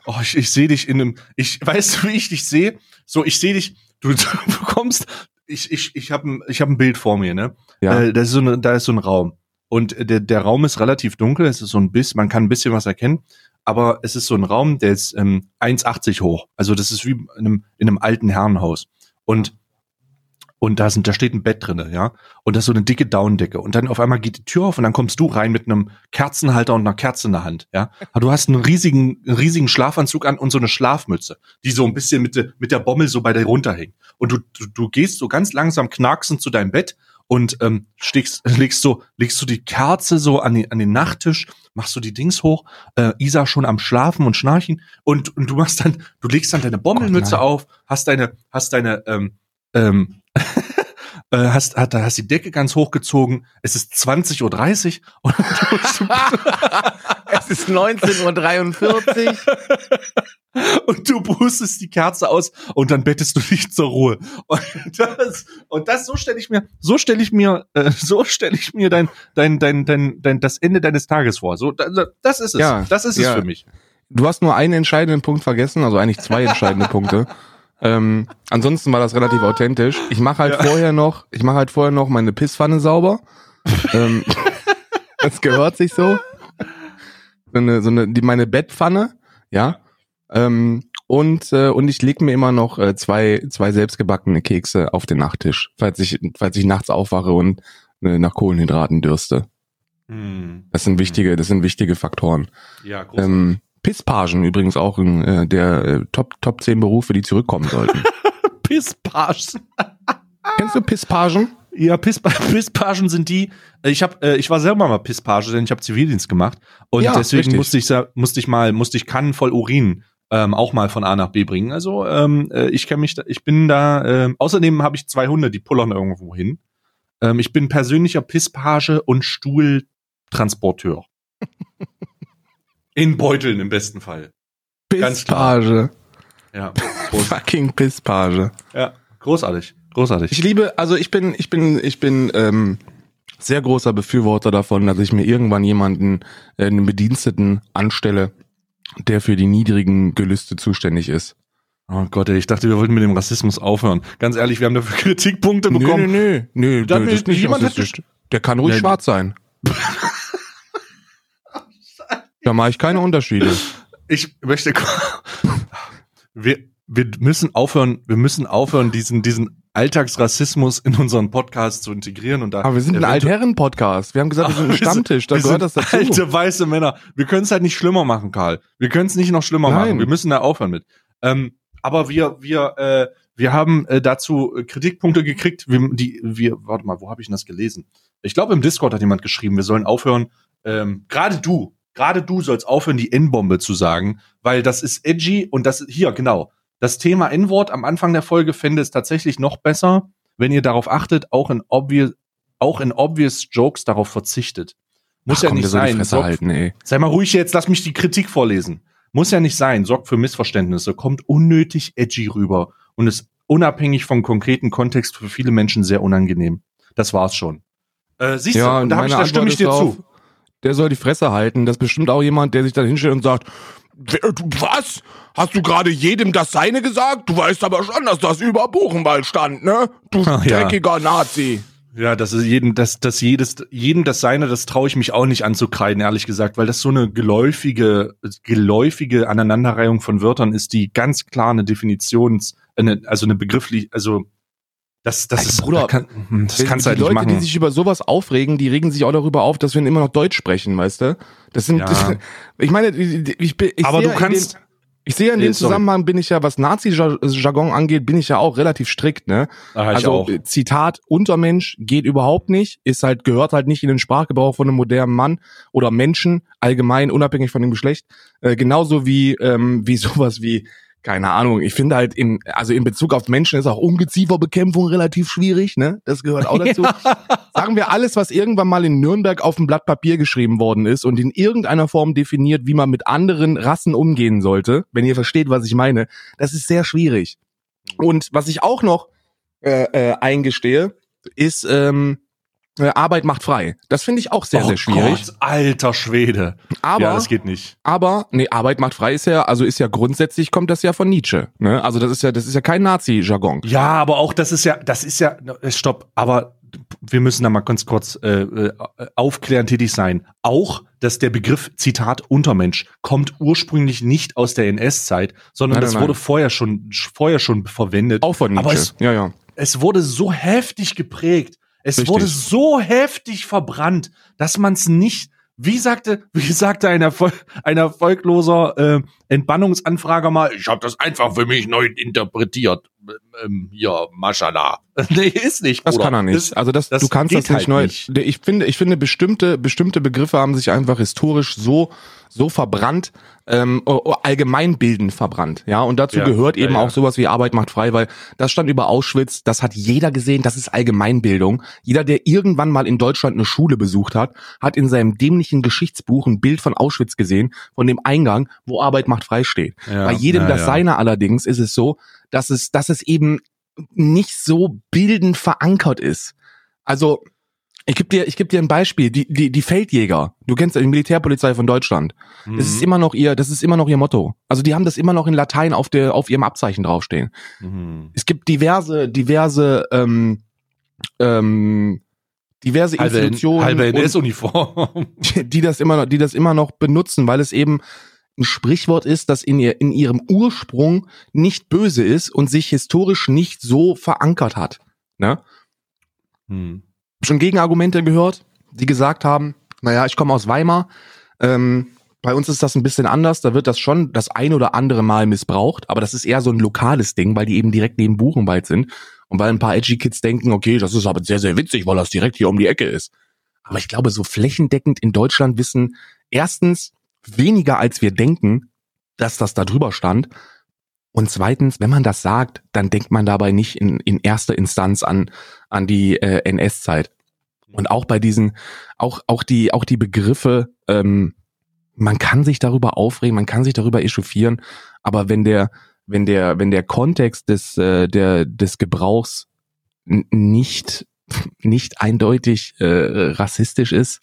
Oh, ich, ich sehe dich in einem. Ich weißt du, wie ich dich sehe? So, ich sehe dich. Du, du bekommst. Ich, ich, ich habe ein, ich hab ein Bild vor mir, ne? Ja. Äh, das ist so eine, da ist so ein Raum. Und der, der Raum ist relativ dunkel, es ist so ein bisschen, man kann ein bisschen was erkennen, aber es ist so ein Raum, der ist ähm, 1,80 hoch. Also das ist wie in einem, in einem alten Herrenhaus. Und und da sind, da steht ein Bett drinne, ja. Und da ist so eine dicke Daunendecke. Und dann auf einmal geht die Tür auf und dann kommst du rein mit einem Kerzenhalter und einer Kerze in der Hand, ja. Aber du hast einen riesigen, einen riesigen Schlafanzug an und so eine Schlafmütze, die so ein bisschen mit, der- mit der Bommel so bei dir runterhängt. Und du, du, du gehst so ganz langsam knacksend zu deinem Bett und ähm, stiegst, legst so, legst du die Kerze so an den, an den Nachttisch, machst du die Dings hoch, äh, Isa schon am Schlafen und Schnarchen und, und du machst dann, du legst dann deine Bommelmütze nein. auf, hast deine, hast deine, ähm, ähm, äh, hast, hast, hast die Decke ganz hochgezogen, es ist 20.30 Uhr und du, es ist 19.43 Uhr. und du pustest die Kerze aus und dann bettest du dich zur Ruhe. Und das, und das so stelle ich mir, so stelle ich mir, äh, so stelle ich mir dein, dein, dein, dein, dein, das Ende deines Tages vor. So, da, da- das ist es. Ja, das ist ja. es für mich. Du hast nur einen entscheidenden Punkt vergessen, also eigentlich zwei entscheidende Punkte. Ähm, ansonsten war das relativ authentisch. Ich mache halt Ja. vorher noch, ich mache halt vorher noch meine Pisspfanne sauber. ähm, das gehört sich so. So eine, so eine, die meine Bettpfanne, ja. Ähm, und äh, und ich leg mir immer noch äh, zwei zwei selbstgebackene Kekse auf den Nachttisch, falls ich falls ich nachts aufwache und äh, nach Kohlenhydraten dürste. Hm. Das sind wichtige, das sind wichtige Faktoren. Ja, groß. Ähm, Pisspagen übrigens auch ein, äh, der äh, Top Top 10 Berufe, die zurückkommen sollten. Pisspage. Kennst du Pisspagen? Ja, Piss, Pisspagen sind die. äh, Ich habe, äh, ich war selber mal Pisspage, denn ich habe Zivildienst gemacht und Ja, deswegen richtig. musste ich, musste ich mal, musste ich Kannen voll Urin ähm, auch mal von A nach B bringen. Also ähm, äh, ich kenne mich, da, ich bin da. Ähm, außerdem habe ich zwei Hunde, die pullern irgendwo hin. Ähm, ich bin persönlicher Pisspage und Stuhltransporteur. In Beuteln im besten Fall. Pisspage. Ja, Fucking Pisspage. ja großartig, großartig. Ich liebe, also ich bin, ich bin, ich bin ähm, sehr großer Befürworter davon, dass ich mir irgendwann jemanden, äh, einen Bediensteten anstelle, der für die niedrigen Gelüste zuständig ist. Oh Gott, ey, ich dachte, wir wollten mit dem Rassismus aufhören. Ganz ehrlich, wir haben dafür Kritikpunkte bekommen. nö, nö, nö, Dann das ist nicht jemand hat rassistisch. Der kann ruhig Ja. schwarz sein. Da mache ich keine Unterschiede. Ich möchte. Wir, wir müssen aufhören, wir müssen aufhören, diesen, diesen Alltagsrassismus in unseren Podcast zu integrieren und da. Aber wir sind ein Altherren-Podcast. Wir haben gesagt, wir sind ein Stammtisch. Da gehört sind das dazu. Alte weiße Männer. Wir können es halt nicht schlimmer machen, Karl. Wir können es nicht noch schlimmer Nein. machen. Wir müssen da aufhören mit. Ähm, aber wir, wir, äh, wir haben äh, dazu äh, Kritikpunkte gekriegt. Wir, die, wir, warte mal, wo habe ich denn das gelesen? Ich glaube, im Discord hat jemand geschrieben, wir sollen aufhören. Ähm, gerade du, gerade du sollst aufhören, die N-Bombe zu sagen, weil das ist edgy und das hier genau. Das Thema N-Wort am Anfang der Folge fände es tatsächlich noch besser, wenn ihr darauf achtet, auch in obvious, auch in obvious Jokes darauf verzichtet. Muss Ach ja komm, nicht sein. Sorgt- halten, ey. Sei mal ruhig jetzt, lass mich die Kritik vorlesen. Muss ja nicht sein, sorgt für Missverständnisse, kommt unnötig edgy rüber und ist unabhängig vom konkreten Kontext für viele Menschen sehr unangenehm. Das war's schon. Äh, siehst Ja, du, und da, hab ich, da stimme ich dir ist zu. Der soll die Fresse halten. Das ist bestimmt auch jemand, der sich dann hinstellt und sagt, "Wer- du- was? Hast du gerade jedem das Seine gesagt? Du weißt aber schon, dass das über Buchenwald stand, ne? Du Ach ja. dreckiger Nazi. Ja, das ist jeden, das, das jedes, jedem das seine, das traue ich mich auch nicht anzukreiden, ehrlich gesagt, weil das so eine geläufige, geläufige Aneinanderreihung von Wörtern ist, die ganz klar eine Definitions, eine, also eine begrifflich, also das, das Ey, ist, Bruder, kann, hm, das die kannst du halt Leute, nicht machen. die sich über sowas aufregen, die regen sich auch darüber auf, dass wir immer noch Deutsch sprechen, weißt du? Das sind, Ja. ich meine, ich, ich, bin- ich Aber sehe du in kannst, den, ich sehe in Nee, dem. Zusammenhang bin ich ja, was Nazi-Jargon angeht, bin ich ja auch relativ strikt, ne? Ah, also Zitat Untermensch geht überhaupt nicht, ist halt gehört halt nicht in den Sprachgebrauch von einem modernen Mann oder Menschen allgemein unabhängig von dem Geschlecht, äh, genauso wie ähm, wie sowas wie keine Ahnung, ich finde halt in also in Bezug auf Menschen ist auch Ungezieferbekämpfung relativ schwierig, ne? Das gehört auch dazu. Sagen wir alles, was irgendwann mal in Nürnberg auf dem Blatt Papier geschrieben worden ist und in irgendeiner Form definiert, wie man mit anderen Rassen umgehen sollte, wenn ihr versteht, was ich meine, das ist sehr schwierig. Und was ich auch noch äh, äh, eingestehe, ist ähm, äh, Arbeit macht frei. Das finde ich auch sehr, oh sehr schwierig. Gott, alter Schwede. Aber, ja, das geht nicht. aber, nee, Arbeit macht frei ist ja, also ist ja grundsätzlich kommt das ja von Nietzsche. Ne? Also das ist ja, das ist ja kein Nazi-Jargon. Ja, aber auch das ist ja, das ist ja, äh, stopp, aber wir müssen da mal ganz kurz äh, äh, aufklären tätig sein. Auch, dass der Begriff Zitat Untermensch kommt ursprünglich nicht aus der NS-Zeit, sondern Nein, das nein, wurde vorher schon vorher schon verwendet. Auch von Aber Nietzsche. es- ja, ja. Es wurde so heftig geprägt, es Richtig. wurde so heftig verbrannt, dass man es nicht wie sagte, wie sagte ein, Erfol ein erfolgloser äh, Entbannungsanfrager mal, ich habe das einfach für mich neu interpretiert. Ähm, ja, Mashallah. nee, ist nicht. Das Bruder. kann er nicht. also das, das du kannst das nicht halt neu. nicht. Ich finde, ich finde bestimmte bestimmte Begriffe haben sich einfach historisch so so verbrannt, ähm, allgemeinbildend verbrannt. Ja, und dazu Ja, gehört eben ja. auch sowas wie Arbeit macht frei, weil das stand über Auschwitz. Das hat jeder gesehen. Das ist Allgemeinbildung. Jeder, der irgendwann mal in Deutschland eine Schule besucht hat, hat in seinem dämlichen Geschichtsbuch ein Bild von Auschwitz gesehen, von dem Eingang, wo Arbeit macht frei steht. Bei jedem das seine allerdings ist es so, dass es, dass es eben nicht so bildend verankert ist. Also, ich gebe dir, ich geb dir ein Beispiel. Die, die, die Feldjäger. Du kennst ja die Militärpolizei von Deutschland. Das ist Mhm. immer noch ihr, das ist immer noch ihr Motto. Also, die haben das immer noch in Latein auf der, auf ihrem Abzeichen draufstehen. Mhm. Es gibt diverse, diverse, ähm, ähm, diverse halbe, Institutionen. halbe NS-Uniform. die das immer noch, die das immer noch benutzen, weil es eben ein Sprichwort ist, das in ihr, in ihrem Ursprung nicht böse ist und sich historisch nicht so verankert hat. Ne? Hm. Schon Gegenargumente gehört, die gesagt haben, naja, ich komme aus Weimar, ähm, bei uns ist das ein bisschen anders, da wird das schon das ein oder andere Mal missbraucht, aber das ist eher so ein lokales Ding, weil die eben direkt neben Buchenwald sind und weil ein paar edgy Kids denken, okay, das ist aber sehr, sehr witzig, weil das direkt hier um die Ecke ist. Aber ich glaube, so flächendeckend in Deutschland wissen erstens weniger als wir denken, dass das da drüber stand. Und zweitens, wenn man das sagt, dann denkt man dabei nicht in, in erster Instanz an, an die äh, NS-Zeit. Und auch bei diesen, auch, auch die, auch die Begriffe, ähm, man kann sich darüber aufregen, man kann sich darüber echauffieren, aber wenn der, wenn der, wenn der Kontext des, äh, der, des Gebrauchs nicht, nicht eindeutig äh, rassistisch ist,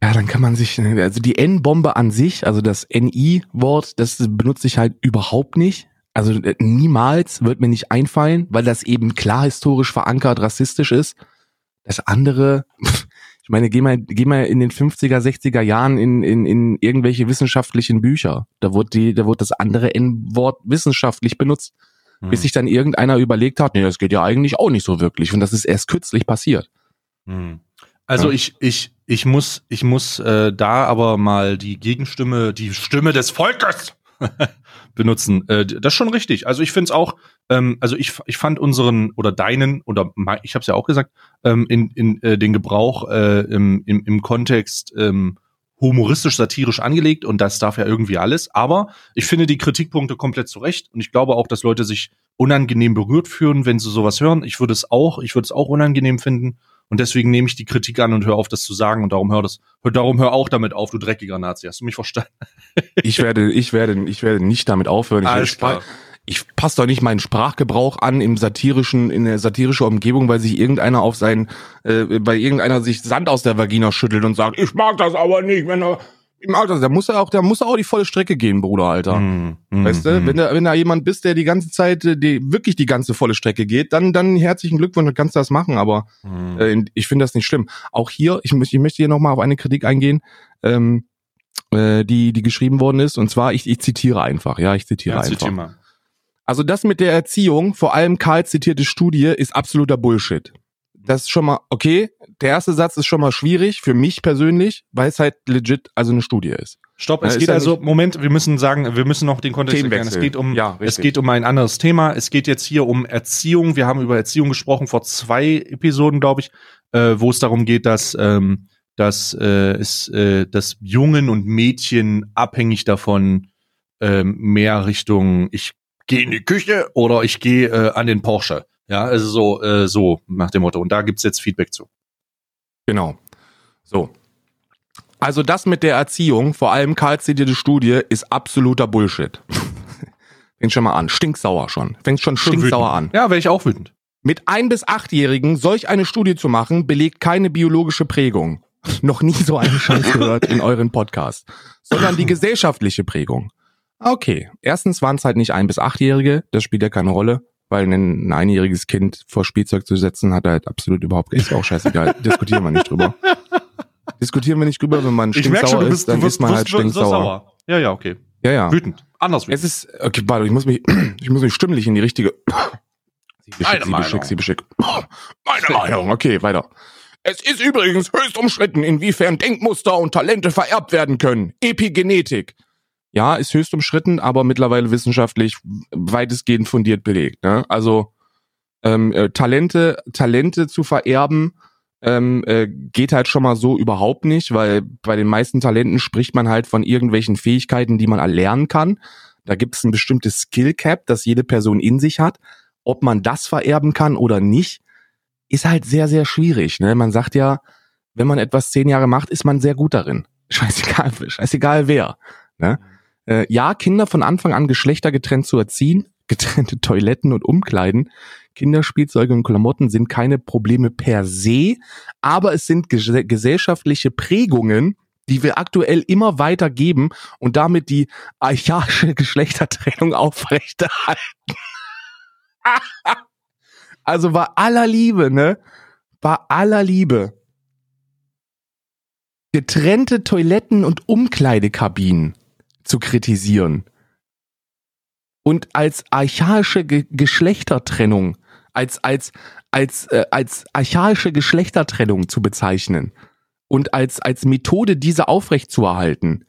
ja, dann kann man sich, also die N-Bombe an sich, also das NI-Wort, das benutze ich halt überhaupt nicht. Also äh, niemals wird mir nicht einfallen, weil das eben klar historisch verankert rassistisch ist. Das andere, ich meine, geh mal, geh mal in den 50er, 60er Jahren in, in, in irgendwelche wissenschaftlichen Bücher. Da wurde die, da wurde das andere N-Wort wissenschaftlich benutzt, Hm. bis sich dann irgendeiner überlegt hat, nee, das geht ja eigentlich auch nicht so wirklich. Und das ist erst kürzlich passiert. Hm. Also Ja. ich, ich, ich muss, ich muss äh, da aber mal die Gegenstimme, die Stimme des Volkes benutzen. Äh, das ist schon richtig. Also ich finde es auch, ähm, also ich, ich fand unseren oder deinen, oder mei- ich habe es ja auch gesagt, ähm, in, in äh, den Gebrauch äh, im, im, im Kontext ähm, humoristisch-satirisch angelegt und das darf ja irgendwie alles. Aber ich finde die Kritikpunkte komplett zurecht und ich glaube auch, dass Leute sich unangenehm berührt fühlen, wenn sie sowas hören. Ich würde es auch, ich würde es auch unangenehm finden. Und deswegen nehme ich die Kritik an und höre auf, das zu sagen. Und darum hör das, hör, darum hör auch damit auf, du dreckiger Nazi. Hast du mich verstanden? Ich werde, ich werde, ich werde nicht damit aufhören. Ich, Alles klar. Ich passe doch nicht meinen Sprachgebrauch an im satirischen, in der satirischen Umgebung, weil sich irgendeiner auf sein, äh, bei irgendeiner sich Sand aus der Vagina schüttelt und sagt, ich mag das aber nicht, wenn er Im Alter, da muss er auch, da muss er auch die volle Strecke gehen, Bruder, Alter. Mm, mm, Weißt du, mm. wenn da, wenn da jemand bist, der die ganze Zeit, äh, die, wirklich die ganze volle Strecke geht, dann, dann herzlichen Glückwunsch, dann kannst du das machen, aber äh, ich finde das nicht schlimm. Auch hier, ich, möchte- ich möchte hier nochmal auf eine Kritik eingehen, ähm, äh, die, die geschrieben worden ist, und zwar, ich, ich zitiere einfach, ja, ich zitiere Ja, einfach. zitier mal. Also das mit der Erziehung, vor allem Karl zitierte Studie, ist absoluter Bullshit. Das ist schon mal, okay, der erste Satz ist schon mal schwierig, für mich persönlich, weil es halt legit, also eine Studie ist. Stopp, es geht also, Moment, wir müssen sagen, wir müssen noch den Kontext erklären. Es geht um, Ja, es geht um ein anderes Thema. Es geht jetzt hier um Erziehung. Wir haben über Erziehung gesprochen vor zwei Episoden, glaube ich, äh, wo es darum geht, dass, ähm, dass, äh, es, äh, dass Jungen und Mädchen abhängig davon ähm, mehr Richtung, ich gehe in die Küche oder ich gehe äh, an den Porsche. Ja, also so, äh, so nach dem Motto. Und da gibt's jetzt Feedback zu. Genau. So. Also das mit der Erziehung, vor allem Karl zitierte Studie, ist absoluter Bullshit. Fängt schon mal an. Stinksauer schon. Fängt schon stinksauer an. Ja, wäre ich auch wütend. Mit ein- bis achtjährigen solch eine Studie zu machen, belegt keine biologische Prägung. Noch nie so einen Scheiß gehört in euren Podcast. Sondern die gesellschaftliche Prägung. Okay. Erstens waren es halt nicht ein- bis achtjährige. Das spielt ja keine Rolle. Weil ein, ein einjähriges Kind vor Spielzeug zu setzen, hat halt absolut überhaupt, ist auch scheißegal. Diskutieren wir nicht drüber. Diskutieren wir nicht drüber, wenn man stinksauer ist, dann ist man halt stinksauer. Ja, ja, okay. Ja, ja. Wütend. Anders wütend. Es ist, okay, warte, ich muss mich, ich muss mich stimmlich in die richtige. Sie Meine beschick, sie Meinung. beschick, sie beschick. Meine Meinung, okay, weiter. Es ist übrigens höchst umstritten, inwiefern Denkmuster und Talente vererbt werden können. Epigenetik. Ja, ist höchst umstritten, aber mittlerweile wissenschaftlich weitestgehend fundiert belegt. Ne? Also ähm, äh, Talente, Talente zu vererben, ähm, äh, geht halt schon mal so überhaupt nicht, weil bei den meisten Talenten spricht man halt von irgendwelchen Fähigkeiten, die man erlernen kann. Da gibt es ein bestimmtes Skill Cap, das jede Person in sich hat. Ob man das vererben kann oder nicht, ist halt sehr, sehr schwierig. Ne? Man sagt ja, wenn man etwas zehn Jahre macht, ist man sehr gut darin. Scheißegal, scheißegal wer. Ne? Äh, ja, Kinder von Anfang an geschlechtergetrennt zu erziehen, getrennte Toiletten und Umkleiden, Kinderspielzeuge und Klamotten sind keine Probleme per se, aber es sind ges gesellschaftliche Prägungen, die wir aktuell immer weiter geben und damit die archaische Geschlechtertrennung aufrechterhalten. also bei aller Liebe, ne? Bei aller Liebe. Getrennte Toiletten und Umkleidekabinen zu kritisieren und als archaische Ge Geschlechtertrennung, als als als äh, als archaische Geschlechtertrennung zu bezeichnen und als als Methode diese aufrechtzuerhalten,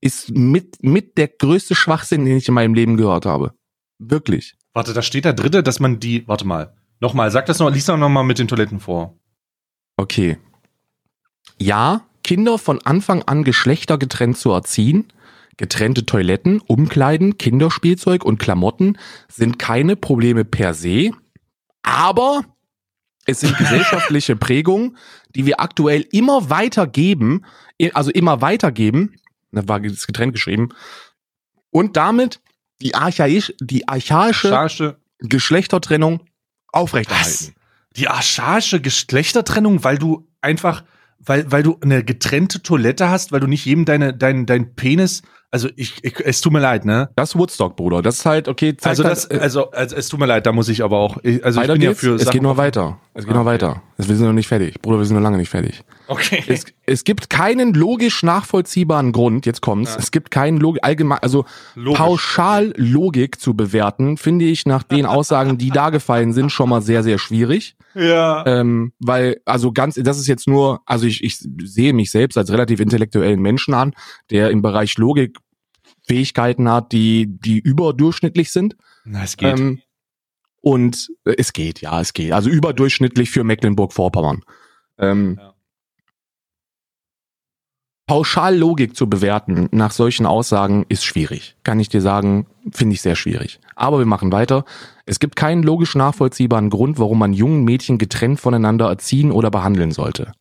ist mit mit der größte Schwachsinn, den ich in meinem Leben gehört habe. Wirklich. Warte, da steht da dritte, dass man die, warte mal, nochmal, sag das noch, lies doch nochmal mit den Toiletten vor. Okay. Ja, Kinder von Anfang an geschlechtergetrennt zu erziehen, getrennte Toiletten, Umkleiden, Kinderspielzeug und Klamotten sind keine Probleme per se, aber es sind gesellschaftliche Prägungen, die wir aktuell immer weitergeben, also immer weitergeben, da war das getrennt geschrieben, und damit die, archaisch, die archaische Archaische, Geschlechtertrennung aufrechterhalten. die archaische Geschlechtertrennung, weil du einfach, weil, weil du eine getrennte Toilette hast, weil du nicht jedem deine, dein, dein Penis, also ich, ich es tut mir leid, ne? Das ist Woodstock, Bruder. Das ist halt, okay, zeigt Also halt, das, äh, also, also es tut mir leid, da muss ich aber auch, also ich weiter bin ja für es Sachen geht nur weiter. Es geht Ah, nur okay. weiter. Es, wir sind noch nicht fertig. Bruder, wir sind noch lange nicht fertig. Okay. Es, es gibt keinen logisch nachvollziehbaren Grund, jetzt kommt's, Ja. es gibt keinen Logik, allgemein, also Logisch. pauschal Logik zu bewerten, finde ich nach den Aussagen, die da gefallen sind, schon mal sehr, sehr schwierig. Ja. Ähm, weil, also ganz, das ist jetzt nur, also ich, ich sehe mich selbst als relativ intellektuellen Menschen an, der im Bereich Logik Fähigkeiten hat, die, die überdurchschnittlich sind. Na, es geht. Ähm, und äh, es geht, ja, es geht. Also überdurchschnittlich für Mecklenburg-Vorpommern. Ähm, Ja. Pauschal Logik zu bewerten nach solchen Aussagen ist schwierig. Kann ich dir sagen, finde ich sehr schwierig. Aber wir machen weiter. Es gibt keinen logisch nachvollziehbaren Grund, warum man jungen Mädchen getrennt voneinander erziehen oder behandeln sollte.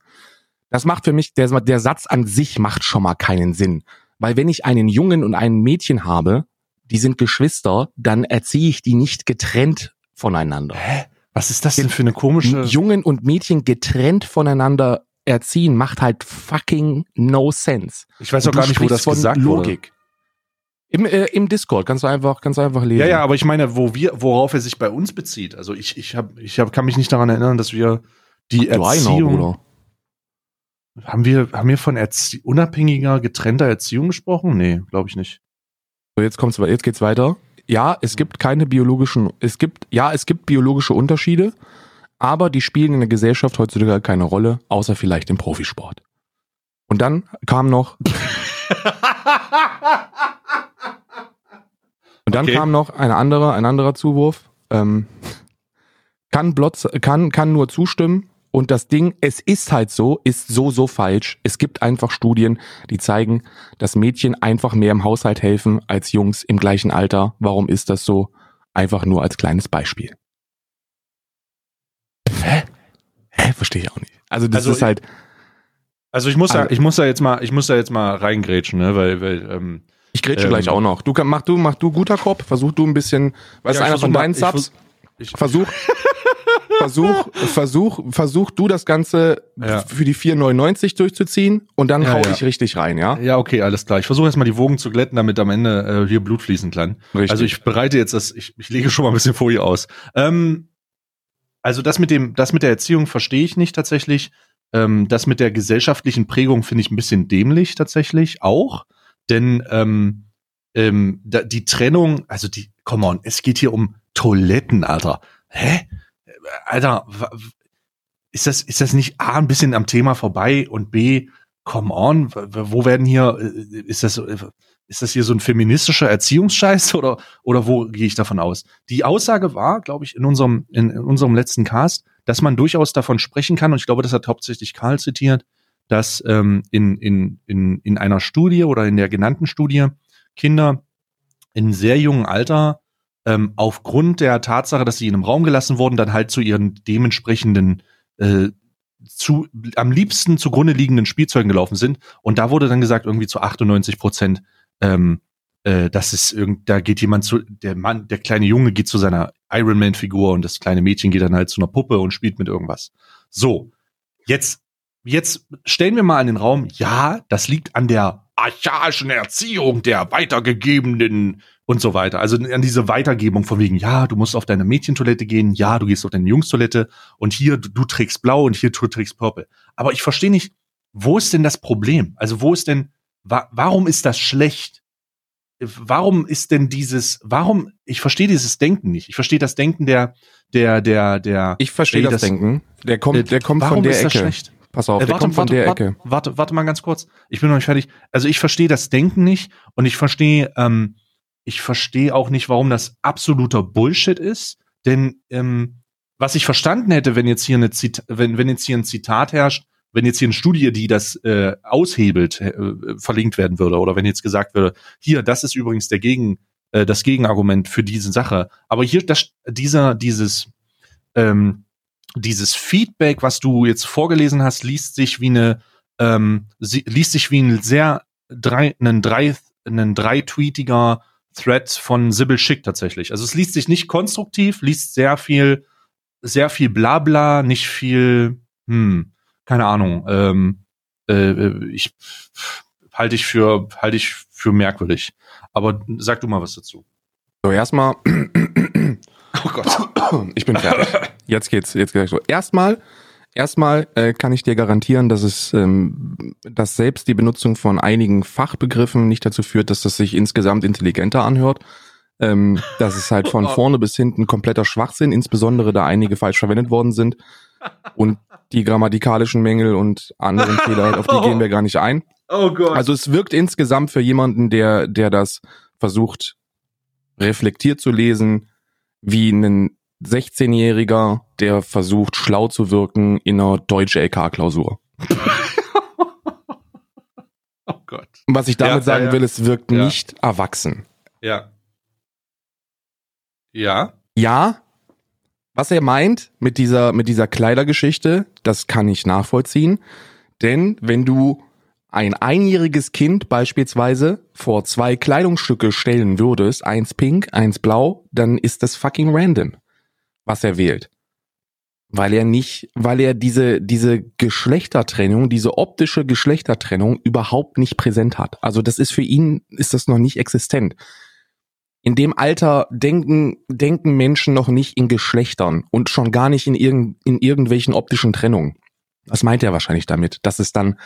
Das macht für mich, der, der Satz an sich macht schon mal keinen Sinn. Weil wenn ich einen Jungen und ein Mädchen habe, die sind Geschwister, dann erziehe ich die nicht getrennt voneinander. Was ist das denn für eine komische? Jungen und Mädchen getrennt voneinander erziehen macht halt fucking no sense. Ich weiß auch gar nicht, wo das von gesagt wurde. Logik. Im, äh, Im Discord kannst du einfach, kannst du einfach lesen. Ja, ja, aber ich meine, wo wir, worauf er sich bei uns bezieht. Also ich, ich hab, ich hab, kann mich nicht daran erinnern, dass wir die Einer, Erziehung, Bruder. Haben wir, haben wir von Erzie unabhängiger, getrennter Erziehung gesprochen? Nee, glaube ich nicht. So, jetzt kommt's, jetzt geht's weiter. Ja, es gibt keine biologischen, es gibt, ja, es gibt biologische Unterschiede, aber die spielen in der Gesellschaft heutzutage keine Rolle, außer vielleicht im Profisport. Und dann kam noch, und dann Okay. kam noch ein anderer, ein anderer Zuwurf, ähm, kann Blotz, kann, kann nur zustimmen. Und das Ding, es ist halt so, ist so, so falsch. Es gibt einfach Studien, die zeigen, dass Mädchen einfach mehr im Haushalt helfen als Jungs im gleichen Alter. Warum ist das so? Einfach nur als kleines Beispiel. Hä? Hä? Verstehe ich auch nicht. Also das Also ist halt, Also ich muss da, Also- ich muss da jetzt mal, ich muss da jetzt mal reingrätschen, ne, weil, weil, ähm, ich grätsche ähm, gleich auch noch. Du mach du, mach du guter Kopf, versuch du ein bisschen, weißt Ja, einer von mal- deinen ich Subs, ich, versuch, versuch, versuch, versuch du das Ganze Ja. für die 4,99 durchzuziehen und dann Ja, hau ja. ich richtig rein, ja? ja, okay, alles klar. Ich versuche erstmal die Wogen zu glätten, damit am Ende äh, hier Blut fließen kann. Richtig. Also ich bereite jetzt das, ich, ich lege schon mal ein bisschen Folie aus. Ähm, also das mit dem, das mit der Erziehung verstehe ich nicht tatsächlich. Ähm, das mit der gesellschaftlichen Prägung finde ich ein bisschen dämlich tatsächlich auch. Denn ähm, ähm, da, die Trennung, also die, come on, es geht hier um Toiletten, Alter. Hä? Alter, ist das, ist das nicht A, ein bisschen am Thema vorbei und B, come on, wo werden hier, äh, ist das, äh, ist das hier so ein feministischer Erziehungsscheiß oder, oder wo gehe ich davon aus? Die Aussage war, glaube ich, in unserem, in, in unserem letzten Cast, dass man durchaus davon sprechen kann, und ich glaube, das hat hauptsächlich Karl zitiert, dass ähm, in, in, in, in einer Studie oder in der genannten Studie Kinder in sehr jungen Alter ähm, aufgrund der Tatsache, dass sie in einem Raum gelassen wurden, dann halt zu ihren dementsprechenden äh, zu, am liebsten zugrunde liegenden Spielzeugen gelaufen sind. Und da wurde dann gesagt, irgendwie zu 98 Prozent, ähm, äh, das ist irgend, da geht jemand zu, der Mann, der kleine Junge geht zu seiner Iron Man Figur und das kleine Mädchen geht dann halt zu einer Puppe und spielt mit irgendwas. So, jetzt, jetzt stellen wir mal in den Raum, ja, das liegt an der archaischen Erziehung der weitergegebenen und so weiter. Also an diese Weitergebung von wegen, ja, du musst auf deine Mädchentoilette gehen, ja, du gehst auf deine Jungstoilette und hier, du, du trägst blau und hier, du trägst purple. Aber ich verstehe nicht, wo ist denn das Problem? Also wo ist denn, wa warum ist das schlecht? Warum ist denn dieses, warum, ich verstehe dieses Denken nicht. Ich verstehe das Denken der, der, der, der, Ich verstehe das, das- Denken. Der kommt, äh, der kommt von der ist das Ecke. schlecht? Pass auf, Äh, der kommt von der warte, Ecke. Warte, warte mal ganz kurz. Ich bin noch nicht fertig. Also ich verstehe das Denken nicht und ich verstehe, ähm, ich verstehe auch nicht, warum das absoluter Bullshit ist. Denn ähm, was ich verstanden hätte, wenn jetzt hier eine Zit wenn, wenn jetzt hier ein Zitat herrscht, wenn jetzt hier eine Studie, die das äh, aushebelt, äh, verlinkt werden würde, oder wenn jetzt gesagt würde, hier, das ist übrigens der Gegen, äh, das Gegenargument für diese Sache. Aber hier, das, dieser, dieses, ähm, dieses Feedback, was du jetzt vorgelesen hast, liest sich wie eine, ähm, liest sich wie ein sehr drei, einen drei, einen dreitweetiger Thread von Sybil Schick tatsächlich. Also es liest sich nicht konstruktiv, liest sehr viel, sehr viel Blabla, nicht viel, hm, keine Ahnung. Ähm, äh, ich halte ich für halte ich für merkwürdig. Aber sag du mal was dazu. So, erstmal, Oh Gott. ich bin fertig. Jetzt geht's, jetzt geht's so. Erstmal, erstmal äh, kann ich dir garantieren, dass es, ähm, dass selbst die Benutzung von einigen Fachbegriffen nicht dazu führt, dass das sich insgesamt intelligenter anhört. Ähm, dass es halt von vorne bis hinten kompletter Schwachsinn, insbesondere da einige falsch verwendet worden sind. Und die grammatikalischen Mängel und anderen Fehler, auf die gehen wir gar nicht ein. Oh Gott. Also es wirkt insgesamt für jemanden, der, der das versucht, reflektiert zu lesen, wie ein 16-Jähriger, der versucht, schlau zu wirken in einer deutsche LK-Klausur. oh Gott. Und was ich damit ja, sagen ja. will, es wirkt Ja. nicht erwachsen. Ja. Ja. Ja, was er meint mit dieser, mit dieser Kleidergeschichte, das kann ich nachvollziehen. Denn wenn du ein einjähriges Kind beispielsweise vor zwei Kleidungsstücke stellen würdest, eins pink, eins blau, dann ist das fucking random, was er wählt. weil er nicht, weil er diese, diese Geschlechtertrennung, diese optische Geschlechtertrennung überhaupt nicht präsent hat. Also das ist für ihn, ist das noch nicht existent. In dem Alter denken, denken Menschen noch nicht in Geschlechtern und schon gar nicht in, irgend, in irgendwelchen optischen Trennungen. Was meint er wahrscheinlich damit? Dass es dann,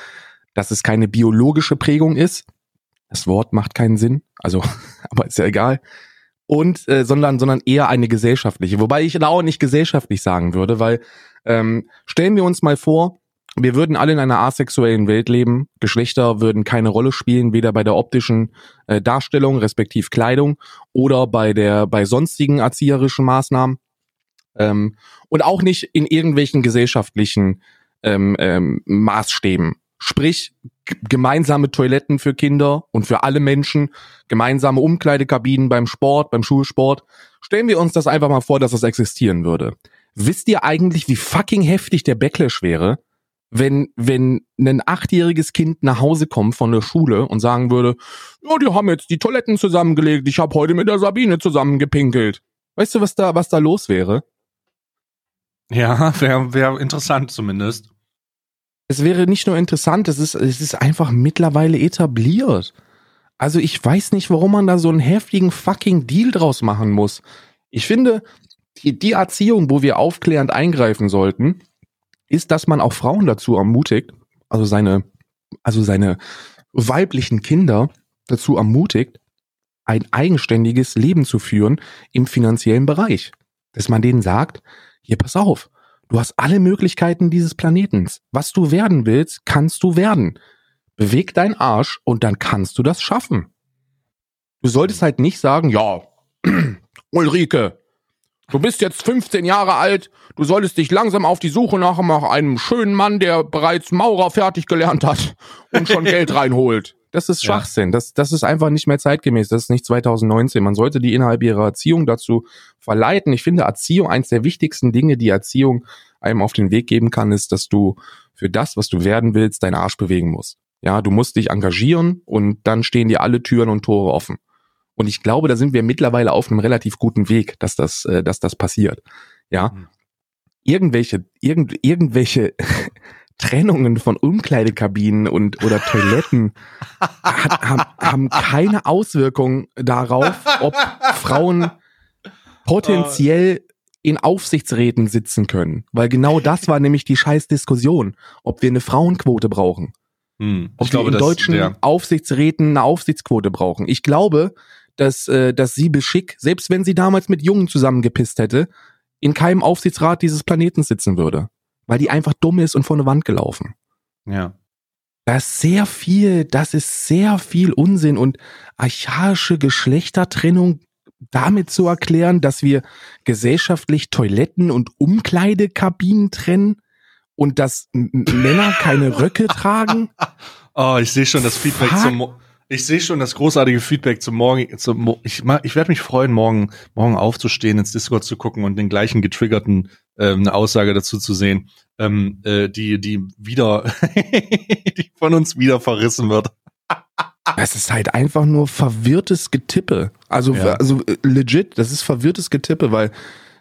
dass es keine biologische Prägung ist. Das Wort macht keinen Sinn. Also, aber ist ja egal und äh, sondern sondern eher eine gesellschaftliche. Wobei ich da auch nicht gesellschaftlich sagen würde, weil ähm, stellen wir uns mal vor, wir würden alle in einer asexuellen Welt leben. Geschlechter würden keine Rolle spielen, weder bei der optischen äh, Darstellung, respektiv Kleidung, oder bei der bei sonstigen erzieherischen Maßnahmen ähm, und auch nicht in irgendwelchen gesellschaftlichen ähm, ähm, Maßstäben. Sprich, gemeinsame Toiletten für Kinder und für alle Menschen, gemeinsame Umkleidekabinen beim Sport, beim Schulsport. Stellen wir uns das einfach mal vor, dass das existieren würde. Wisst ihr eigentlich, wie fucking heftig der Backlash wäre, wenn, wenn ein achtjähriges Kind nach Hause kommt von der Schule und sagen würde, ja, die haben jetzt die Toiletten zusammengelegt, ich habe heute mit der Sabine zusammengepinkelt. Weißt du, was da, was da los wäre? Ja, wäre wär interessant zumindest es wäre nicht nur interessant, es ist, es ist einfach mittlerweile etabliert. Also ich weiß nicht, warum man da so einen heftigen fucking Deal draus machen muss. Ich finde, die, die Erziehung, wo wir aufklärend eingreifen sollten, ist, dass man auch Frauen dazu ermutigt, also seine, also seine weiblichen Kinder dazu ermutigt, ein eigenständiges Leben zu führen im finanziellen Bereich. Dass man denen sagt, hier pass auf, Du hast alle Möglichkeiten dieses Planetens. Was du werden willst, kannst du werden. Beweg deinen Arsch und dann kannst du das schaffen. Du solltest halt nicht sagen, ja, Ulrike, du bist jetzt 15 Jahre alt, du solltest dich langsam auf die Suche nach einem schönen Mann, der bereits Maurer fertig gelernt hat und schon Geld reinholt. Das ist Schwachsinn. Ja. Das, das ist einfach nicht mehr zeitgemäß. Das ist nicht 2019. Man sollte die innerhalb ihrer Erziehung dazu verleiten. Ich finde Erziehung eins der wichtigsten Dinge, die Erziehung einem auf den Weg geben kann, ist, dass du für das, was du werden willst, deinen Arsch bewegen musst. Ja, du musst dich engagieren und dann stehen dir alle Türen und Tore offen. Und ich glaube, da sind wir mittlerweile auf einem relativ guten Weg, dass das, äh, dass das passiert. Ja, mhm. irgendwelche, irgend, irgendwelche Trennungen von Umkleidekabinen und oder Toiletten hat, haben, haben keine Auswirkung darauf, ob Frauen potenziell in Aufsichtsräten sitzen können. Weil genau das war nämlich die scheiß Diskussion, ob wir eine Frauenquote brauchen. Hm, ob wir glaube, in deutschen ja. Aufsichtsräten eine Aufsichtsquote brauchen. Ich glaube, dass, äh, dass sie beschick, selbst wenn sie damals mit Jungen zusammengepisst hätte, in keinem Aufsichtsrat dieses Planeten sitzen würde weil die einfach dumm ist und vor eine Wand gelaufen. Ja. Das ist sehr viel, das ist sehr viel Unsinn und archaische Geschlechtertrennung damit zu erklären, dass wir gesellschaftlich Toiletten und Umkleidekabinen trennen und dass Männer keine Röcke tragen. Oh, ich sehe schon das Feedback Fuck. zum ich sehe schon das großartige Feedback zum Morgen. Zum, ich ich werde mich freuen, morgen, morgen aufzustehen, ins Discord zu gucken und den gleichen getriggerten äh, eine Aussage dazu zu sehen, ähm, äh, die, die wieder, die von uns wieder verrissen wird. Es ist halt einfach nur verwirrtes Getippe. Also, ja. also äh, legit, das ist verwirrtes Getippe, weil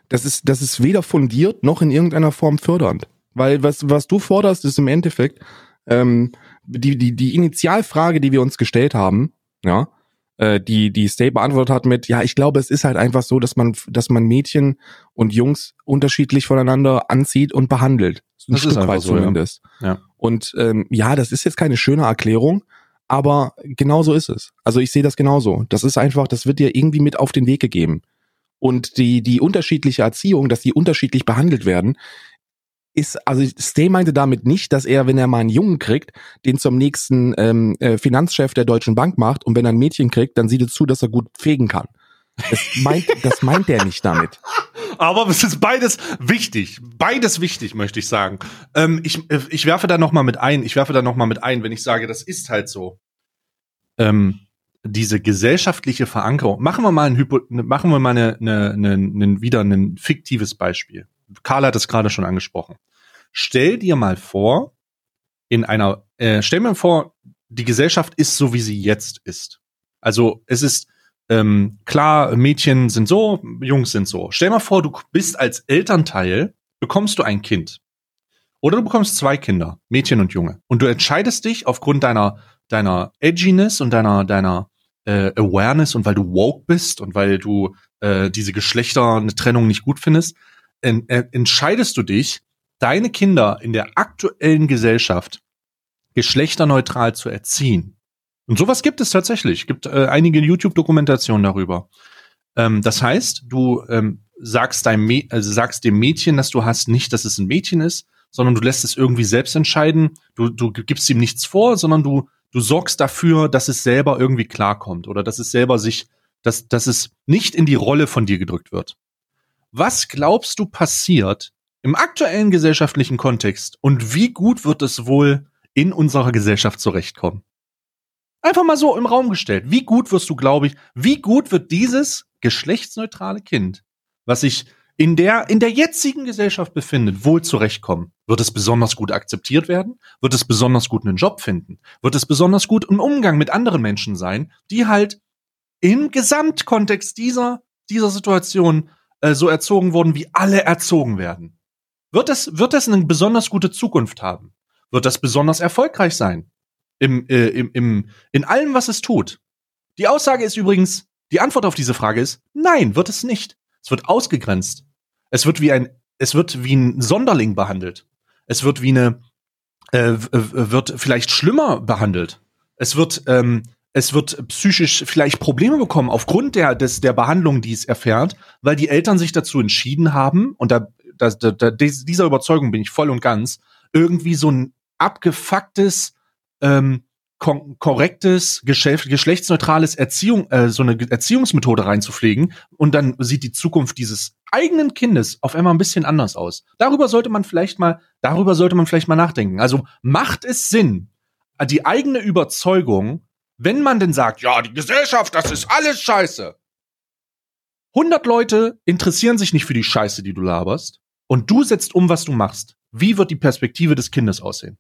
das ist, das ist weder fundiert noch in irgendeiner Form fördernd. Weil was, was du forderst, ist im Endeffekt, ähm, die, die, die Initialfrage, die wir uns gestellt haben, ja, äh, die, die Stay beantwortet hat mit, ja, ich glaube, es ist halt einfach so, dass man, dass man Mädchen und Jungs unterschiedlich voneinander anzieht und behandelt. Ein das Stück ist weit so, zumindest. Ja. ja. Und ähm, ja, das ist jetzt keine schöne Erklärung, aber genau so ist es. Also ich sehe das genauso. Das ist einfach, das wird dir irgendwie mit auf den Weg gegeben. Und die, die unterschiedliche Erziehung, dass die unterschiedlich behandelt werden, ist, also Stay meinte damit nicht, dass er, wenn er mal einen Jungen kriegt, den zum nächsten ähm, äh, Finanzchef der Deutschen Bank macht und wenn er ein Mädchen kriegt, dann sieht es zu, dass er gut fegen kann. Das meint, das meint er nicht damit. Aber es ist beides wichtig. Beides wichtig, möchte ich sagen. Ähm, ich, äh, ich werfe da noch mal mit ein. Ich werfe da noch mal mit ein, wenn ich sage, das ist halt so. Ähm, diese gesellschaftliche Verankerung. Machen wir mal ein Hypo, machen wir mal eine, eine, eine, eine, wieder ein fiktives Beispiel. Karl hat es gerade schon angesprochen. Stell dir mal vor, in einer, äh, stell mir vor, die Gesellschaft ist so, wie sie jetzt ist. Also es ist ähm, klar, Mädchen sind so, Jungs sind so. Stell mal vor, du bist als Elternteil bekommst du ein Kind. Oder du bekommst zwei Kinder, Mädchen und Junge. Und du entscheidest dich aufgrund deiner, deiner Edginess und deiner, deiner äh, Awareness und weil du woke bist und weil du äh, diese Geschlechter eine Trennung nicht gut findest, en, äh, entscheidest du dich, deine Kinder in der aktuellen Gesellschaft geschlechterneutral zu erziehen. Und sowas gibt es tatsächlich. Es gibt äh, einige YouTube-Dokumentationen darüber. Ähm, das heißt, du ähm, sagst, deinem also sagst dem Mädchen, dass du hast, nicht, dass es ein Mädchen ist, sondern du lässt es irgendwie selbst entscheiden. Du, du gibst ihm nichts vor, sondern du, du sorgst dafür, dass es selber irgendwie klarkommt oder dass es selber sich, dass, dass es nicht in die Rolle von dir gedrückt wird. Was glaubst du passiert im aktuellen gesellschaftlichen Kontext und wie gut wird es wohl in unserer Gesellschaft zurechtkommen? Einfach mal so im Raum gestellt. Wie gut wirst du, glaube ich, wie gut wird dieses geschlechtsneutrale Kind, was sich in der, in der jetzigen Gesellschaft befindet, wohl zurechtkommen? Wird es besonders gut akzeptiert werden? Wird es besonders gut einen Job finden? Wird es besonders gut im Umgang mit anderen Menschen sein, die halt im Gesamtkontext dieser, dieser Situation äh, so erzogen wurden, wie alle erzogen werden? Wird es, wird es eine besonders gute Zukunft haben? Wird das besonders erfolgreich sein? Im, äh, im, im, in allem, was es tut? Die Aussage ist übrigens, die Antwort auf diese Frage ist, nein, wird es nicht. Es wird ausgegrenzt. Es wird wie ein, es wird wie ein Sonderling behandelt. Es wird wie eine, äh, wird vielleicht schlimmer behandelt. Es wird, ähm, es wird psychisch vielleicht Probleme bekommen aufgrund der, des, der Behandlung, die es erfährt, weil die Eltern sich dazu entschieden haben, und da, da, da, dieser Überzeugung bin ich voll und ganz, irgendwie so ein abgefucktes, ähm, korrektes, geschlechtsneutrales Erziehung, äh, so eine Erziehungsmethode reinzupflegen und dann sieht die Zukunft dieses eigenen Kindes auf einmal ein bisschen anders aus. Darüber sollte man vielleicht mal, darüber sollte man vielleicht mal nachdenken. Also macht es Sinn, die eigene Überzeugung, wenn man denn sagt, ja, die Gesellschaft, das ist alles Scheiße. 100 Leute interessieren sich nicht für die Scheiße, die du laberst und du setzt um, was du machst. Wie wird die Perspektive des Kindes aussehen?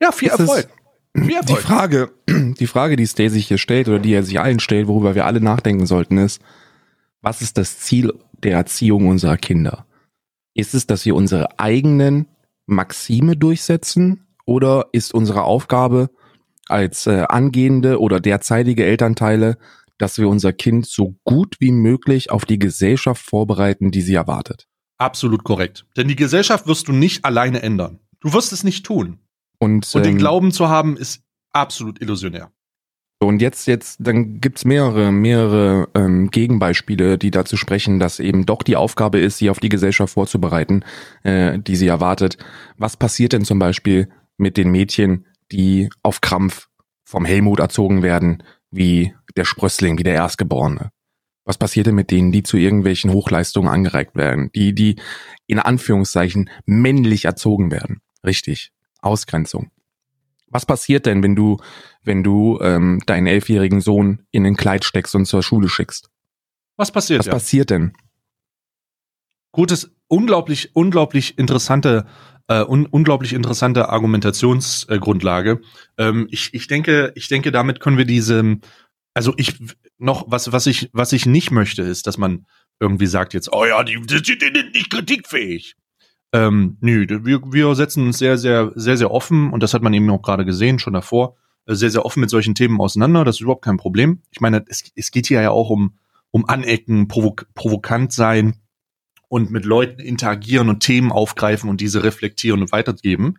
Ja, viel ist Erfolg. Die Frage, die Frage, die Stay sich hier stellt oder die er sich allen stellt, worüber wir alle nachdenken sollten, ist, was ist das Ziel der Erziehung unserer Kinder? Ist es, dass wir unsere eigenen Maxime durchsetzen oder ist unsere Aufgabe als äh, angehende oder derzeitige Elternteile, dass wir unser Kind so gut wie möglich auf die Gesellschaft vorbereiten, die sie erwartet? Absolut korrekt. Denn die Gesellschaft wirst du nicht alleine ändern. Du wirst es nicht tun. Und, und den ähm, Glauben zu haben, ist absolut illusionär. Und jetzt, jetzt, dann gibt's mehrere, mehrere ähm, Gegenbeispiele, die dazu sprechen, dass eben doch die Aufgabe ist, sie auf die Gesellschaft vorzubereiten, äh, die sie erwartet. Was passiert denn zum Beispiel mit den Mädchen, die auf Krampf vom Helmut erzogen werden, wie der Sprössling, wie der Erstgeborene? Was passiert denn mit denen, die zu irgendwelchen Hochleistungen angereicht werden, die, die in Anführungszeichen männlich erzogen werden? Richtig. Ausgrenzung. Was passiert denn, wenn du, wenn du ähm, deinen elfjährigen Sohn in ein Kleid steckst und zur Schule schickst? Was passiert? Was ja? passiert denn? Gutes, unglaublich, unglaublich interessante, äh, un, unglaublich interessante Argumentationsgrundlage. Ähm, ich, ich denke, ich denke, damit können wir diese, also ich noch was, was ich, was ich nicht möchte, ist, dass man irgendwie sagt jetzt, oh ja, die, die, die, die nicht kritikfähig. Ähm, nö, wir, wir setzen uns sehr, sehr, sehr, sehr offen, und das hat man eben auch gerade gesehen, schon davor, äh, sehr, sehr offen mit solchen Themen auseinander. Das ist überhaupt kein Problem. Ich meine, es, es geht hier ja auch um, um Anecken, provok provokant sein und mit Leuten interagieren und Themen aufgreifen und diese reflektieren und weitergeben.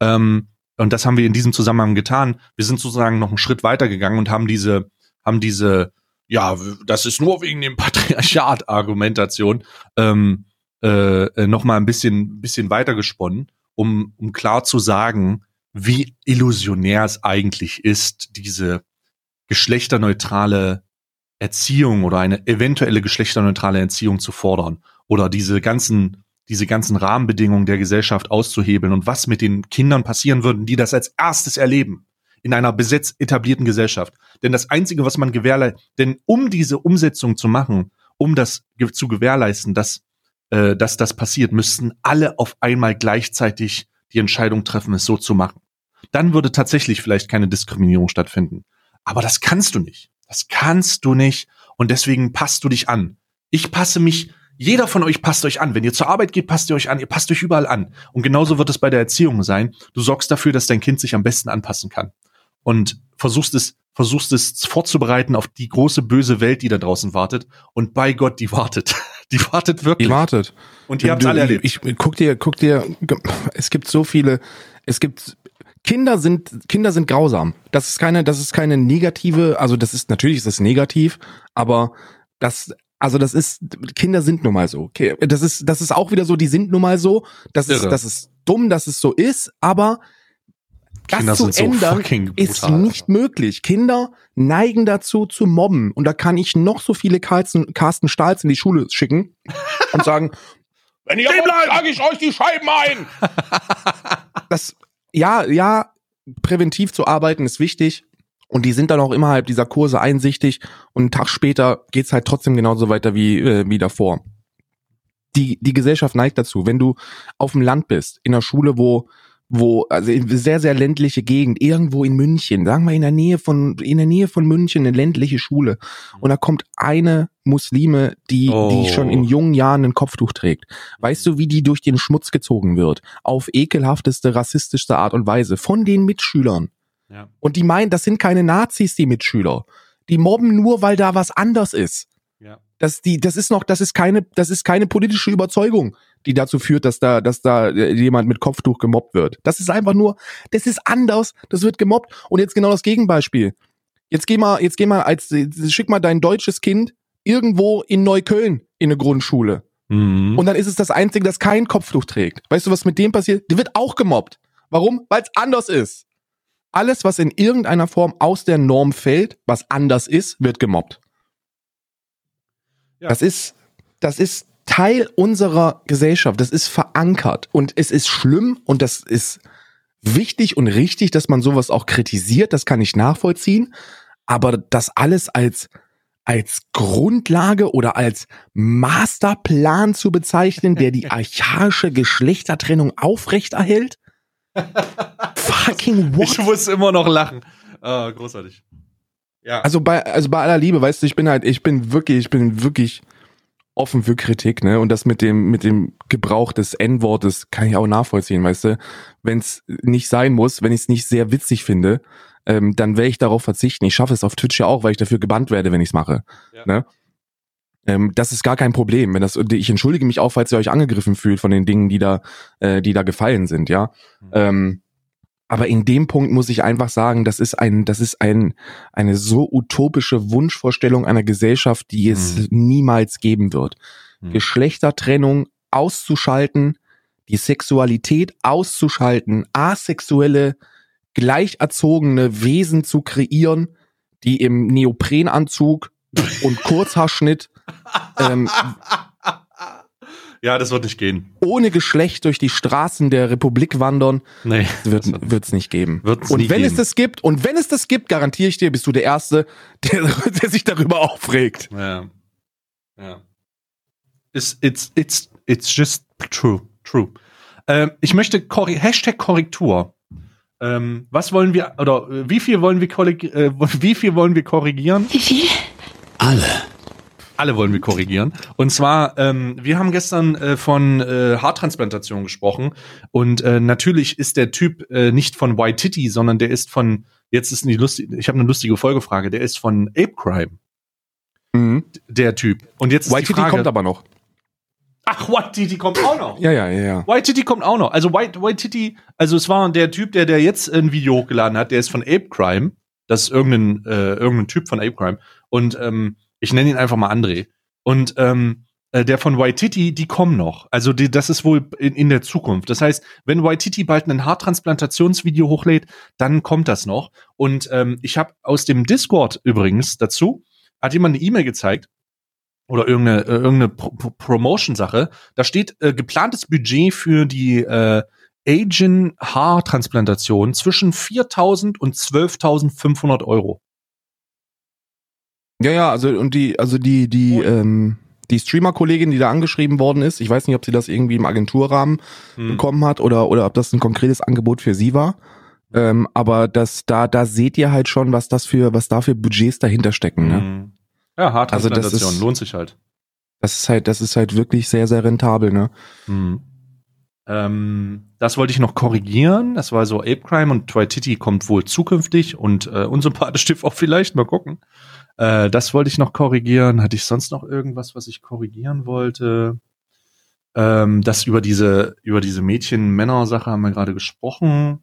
Ähm, und das haben wir in diesem Zusammenhang getan. Wir sind sozusagen noch einen Schritt weiter gegangen und haben diese, haben diese, ja, das ist nur wegen dem Patriarchat-Argumentation, ähm, äh, äh, noch mal ein bisschen, bisschen weiter gesponnen, um, um klar zu sagen, wie illusionär es eigentlich ist, diese geschlechterneutrale Erziehung oder eine eventuelle geschlechterneutrale Erziehung zu fordern oder diese ganzen diese ganzen Rahmenbedingungen der Gesellschaft auszuhebeln und was mit den Kindern passieren würden, die das als erstes erleben in einer besetzt etablierten Gesellschaft. Denn das einzige, was man gewährleistet, denn um diese Umsetzung zu machen, um das zu gewährleisten, dass äh, dass das passiert, müssten alle auf einmal gleichzeitig die Entscheidung treffen, es so zu machen. Dann würde tatsächlich vielleicht keine Diskriminierung stattfinden. Aber das kannst du nicht. Das kannst du nicht. Und deswegen passt du dich an. Ich passe mich, Jeder von euch passt euch an. Wenn ihr zur Arbeit geht, passt ihr euch an. Ihr passt euch überall an. Und genauso wird es bei der Erziehung sein. Du sorgst dafür, dass dein Kind sich am besten anpassen kann. Und versuchst es, versuchst es vorzubereiten auf die große böse Welt, die da draußen wartet. Und bei Gott, die wartet. Die wartet wirklich. Die wartet. Und ihr habt alle erlebt. Ich, ich guck dir, guck dir, es gibt so viele, es gibt Kinder sind Kinder sind grausam. Das ist keine, das ist keine negative, also das ist natürlich ist es negativ, aber das also das ist Kinder sind nun mal so. Okay, das ist das ist auch wieder so, die sind nun mal so. Das ist das ist dumm, dass es so ist, aber das Kinder zu sind so ändern fucking ist nicht möglich. Kinder neigen dazu zu mobben und da kann ich noch so viele Carsten, Carsten Stahls in die Schule schicken und sagen, wenn ihr wollt, schlage ich euch die Scheiben ein. das ja, ja, präventiv zu arbeiten ist wichtig. Und die sind dann auch innerhalb dieser Kurse einsichtig und einen Tag später geht's halt trotzdem genauso weiter wie, äh, wie davor. Die, die Gesellschaft neigt dazu, wenn du auf dem Land bist, in einer Schule, wo, wo, also in sehr, sehr ländliche Gegend, irgendwo in München, sagen wir in der Nähe von, in der Nähe von München, eine ländliche Schule. Und da kommt eine Muslime, die, Oh. die schon in jungen Jahren ein Kopftuch trägt. Weißt du, wie die durch den Schmutz gezogen wird? Auf ekelhafteste, rassistischste Art und Weise. Von den Mitschülern. Ja. Und die meinen, das sind keine Nazis, die Mitschüler. Die mobben nur, weil da was anders ist. Ja. Das, die, das ist noch, das ist keine, das ist keine politische Überzeugung, die dazu führt, dass da, dass da äh, jemand mit Kopftuch gemobbt wird. Das ist einfach nur, das ist anders, das wird gemobbt. Und jetzt genau das Gegenbeispiel. Jetzt geh mal, jetzt geh mal als, schick mal dein deutsches Kind irgendwo in Neukölln in eine Grundschule. Mhm. Und dann ist es das Einzige, das kein Kopftuch trägt. Weißt du, was mit dem passiert? Der wird auch gemobbt. Warum? Weil es anders ist. Alles, was in irgendeiner Form aus der Norm fällt, was anders ist, wird gemobbt. Ja. Das ist, das ist Teil unserer Gesellschaft. Das ist verankert. Und es ist schlimm und das ist wichtig und richtig, dass man sowas auch kritisiert. Das kann ich nachvollziehen. Aber das alles als, als Grundlage oder als Masterplan zu bezeichnen, der die archaische Geschlechtertrennung aufrechterhält? Fucking what? Ich muss immer noch lachen. Ah, großartig. Ja. Also bei, also bei aller Liebe, weißt du, ich bin halt, ich bin wirklich, ich bin wirklich offen für Kritik, ne? Und das mit dem, mit dem Gebrauch des N-Wortes kann ich auch nachvollziehen, weißt du? Wenn es nicht sein muss, wenn ich es nicht sehr witzig finde, ähm, dann werde ich darauf verzichten. Ich schaffe es auf Twitch ja auch, weil ich dafür gebannt werde, wenn ich es mache. Ja. Ne? Ähm, das ist gar kein Problem. Wenn das, ich entschuldige mich auch, falls ihr euch angegriffen fühlt von den Dingen, die da, äh, die da gefallen sind, ja. Mhm. Ähm, aber in dem Punkt muss ich einfach sagen, das ist ein, das ist ein, eine so utopische Wunschvorstellung einer Gesellschaft, die es Mhm. niemals geben wird. Mhm. Geschlechtertrennung auszuschalten, die Sexualität auszuschalten, asexuelle, gleich erzogene Wesen zu kreieren, die im Neoprenanzug und Kurzhaarschnitt ähm, ja, das wird nicht gehen. ohne Geschlecht durch die Straßen der Republik wandern, Nee. wird das wird's nicht geben. Wird's und nie wenn es geben. das gibt, und wenn es das gibt, garantiere ich dir, bist du der Erste, der, der sich darüber aufregt. Ja. Ja. It's, it's, it's, it's just true. True. Ähm, ich möchte Korri Hashtag Korrektur. Ähm, was wollen wir, oder äh, wie viel wollen wir korrig äh, wie viel wollen wir korrigieren? Wie viel? Alle wollen wir korrigieren. Und zwar, ähm, wir haben gestern äh, von äh, Haartransplantation gesprochen. Und äh, natürlich ist der Typ äh, nicht von White Titty, sondern der ist von, jetzt ist eine lustige, ich habe eine lustige Folgefrage, der ist von Ape Crime, Mhm. der Typ. Und jetzt ist White die Titty Frage, kommt aber noch. Ach, White Titty kommt auch noch. Ja, ja, ja, ja. White Titty kommt auch noch. Also White, White Titty, also es war der Typ, der, der jetzt ein Video hochgeladen hat, der ist von Ape Crime. Das ist irgendein, äh, irgendein Typ von Ape Crime. Und ähm, ich nenne ihn einfach mal André. Und ähm, äh, der von White Titty, die kommen noch. Also die, das ist wohl in, in der Zukunft. Das heißt, wenn White Titty bald ein Haartransplantationsvideo hochlädt, dann kommt das noch. Und ähm, ich habe aus dem Discord übrigens dazu, hat jemand eine E-Mail gezeigt, oder irgendeine, äh, irgendeine Pro Pro Promotion-Sache. Da steht äh, geplantes Budget für die äh, Asian Haartransplantation zwischen 4.000 und 12.500 Euro. Ja, ja, also und die, also die, die, ähm, die Streamer-Kollegin, die da angeschrieben worden ist, ich weiß nicht, ob sie das irgendwie im Agenturrahmen Hm. bekommen hat oder, oder ob das ein konkretes Angebot für sie war. Ähm, aber das, da, da seht ihr halt schon, was das für, was da für Budgets dahinter stecken, ne? Hm. Ja, Haartransplantation Also das ist- lohnt sich halt. Das ist halt, das ist halt wirklich sehr, sehr rentabel, ne? Hm. Ähm, das wollte ich noch korrigieren. Das war so Ape Crime und Titty kommt wohl zukünftig und äh, unsympathisch TV auch vielleicht. Mal gucken. Äh, das wollte ich noch korrigieren. Hatte ich sonst noch irgendwas, was ich korrigieren wollte? Ähm, das über diese, über diese Mädchen-Männer-Sache haben wir gerade gesprochen.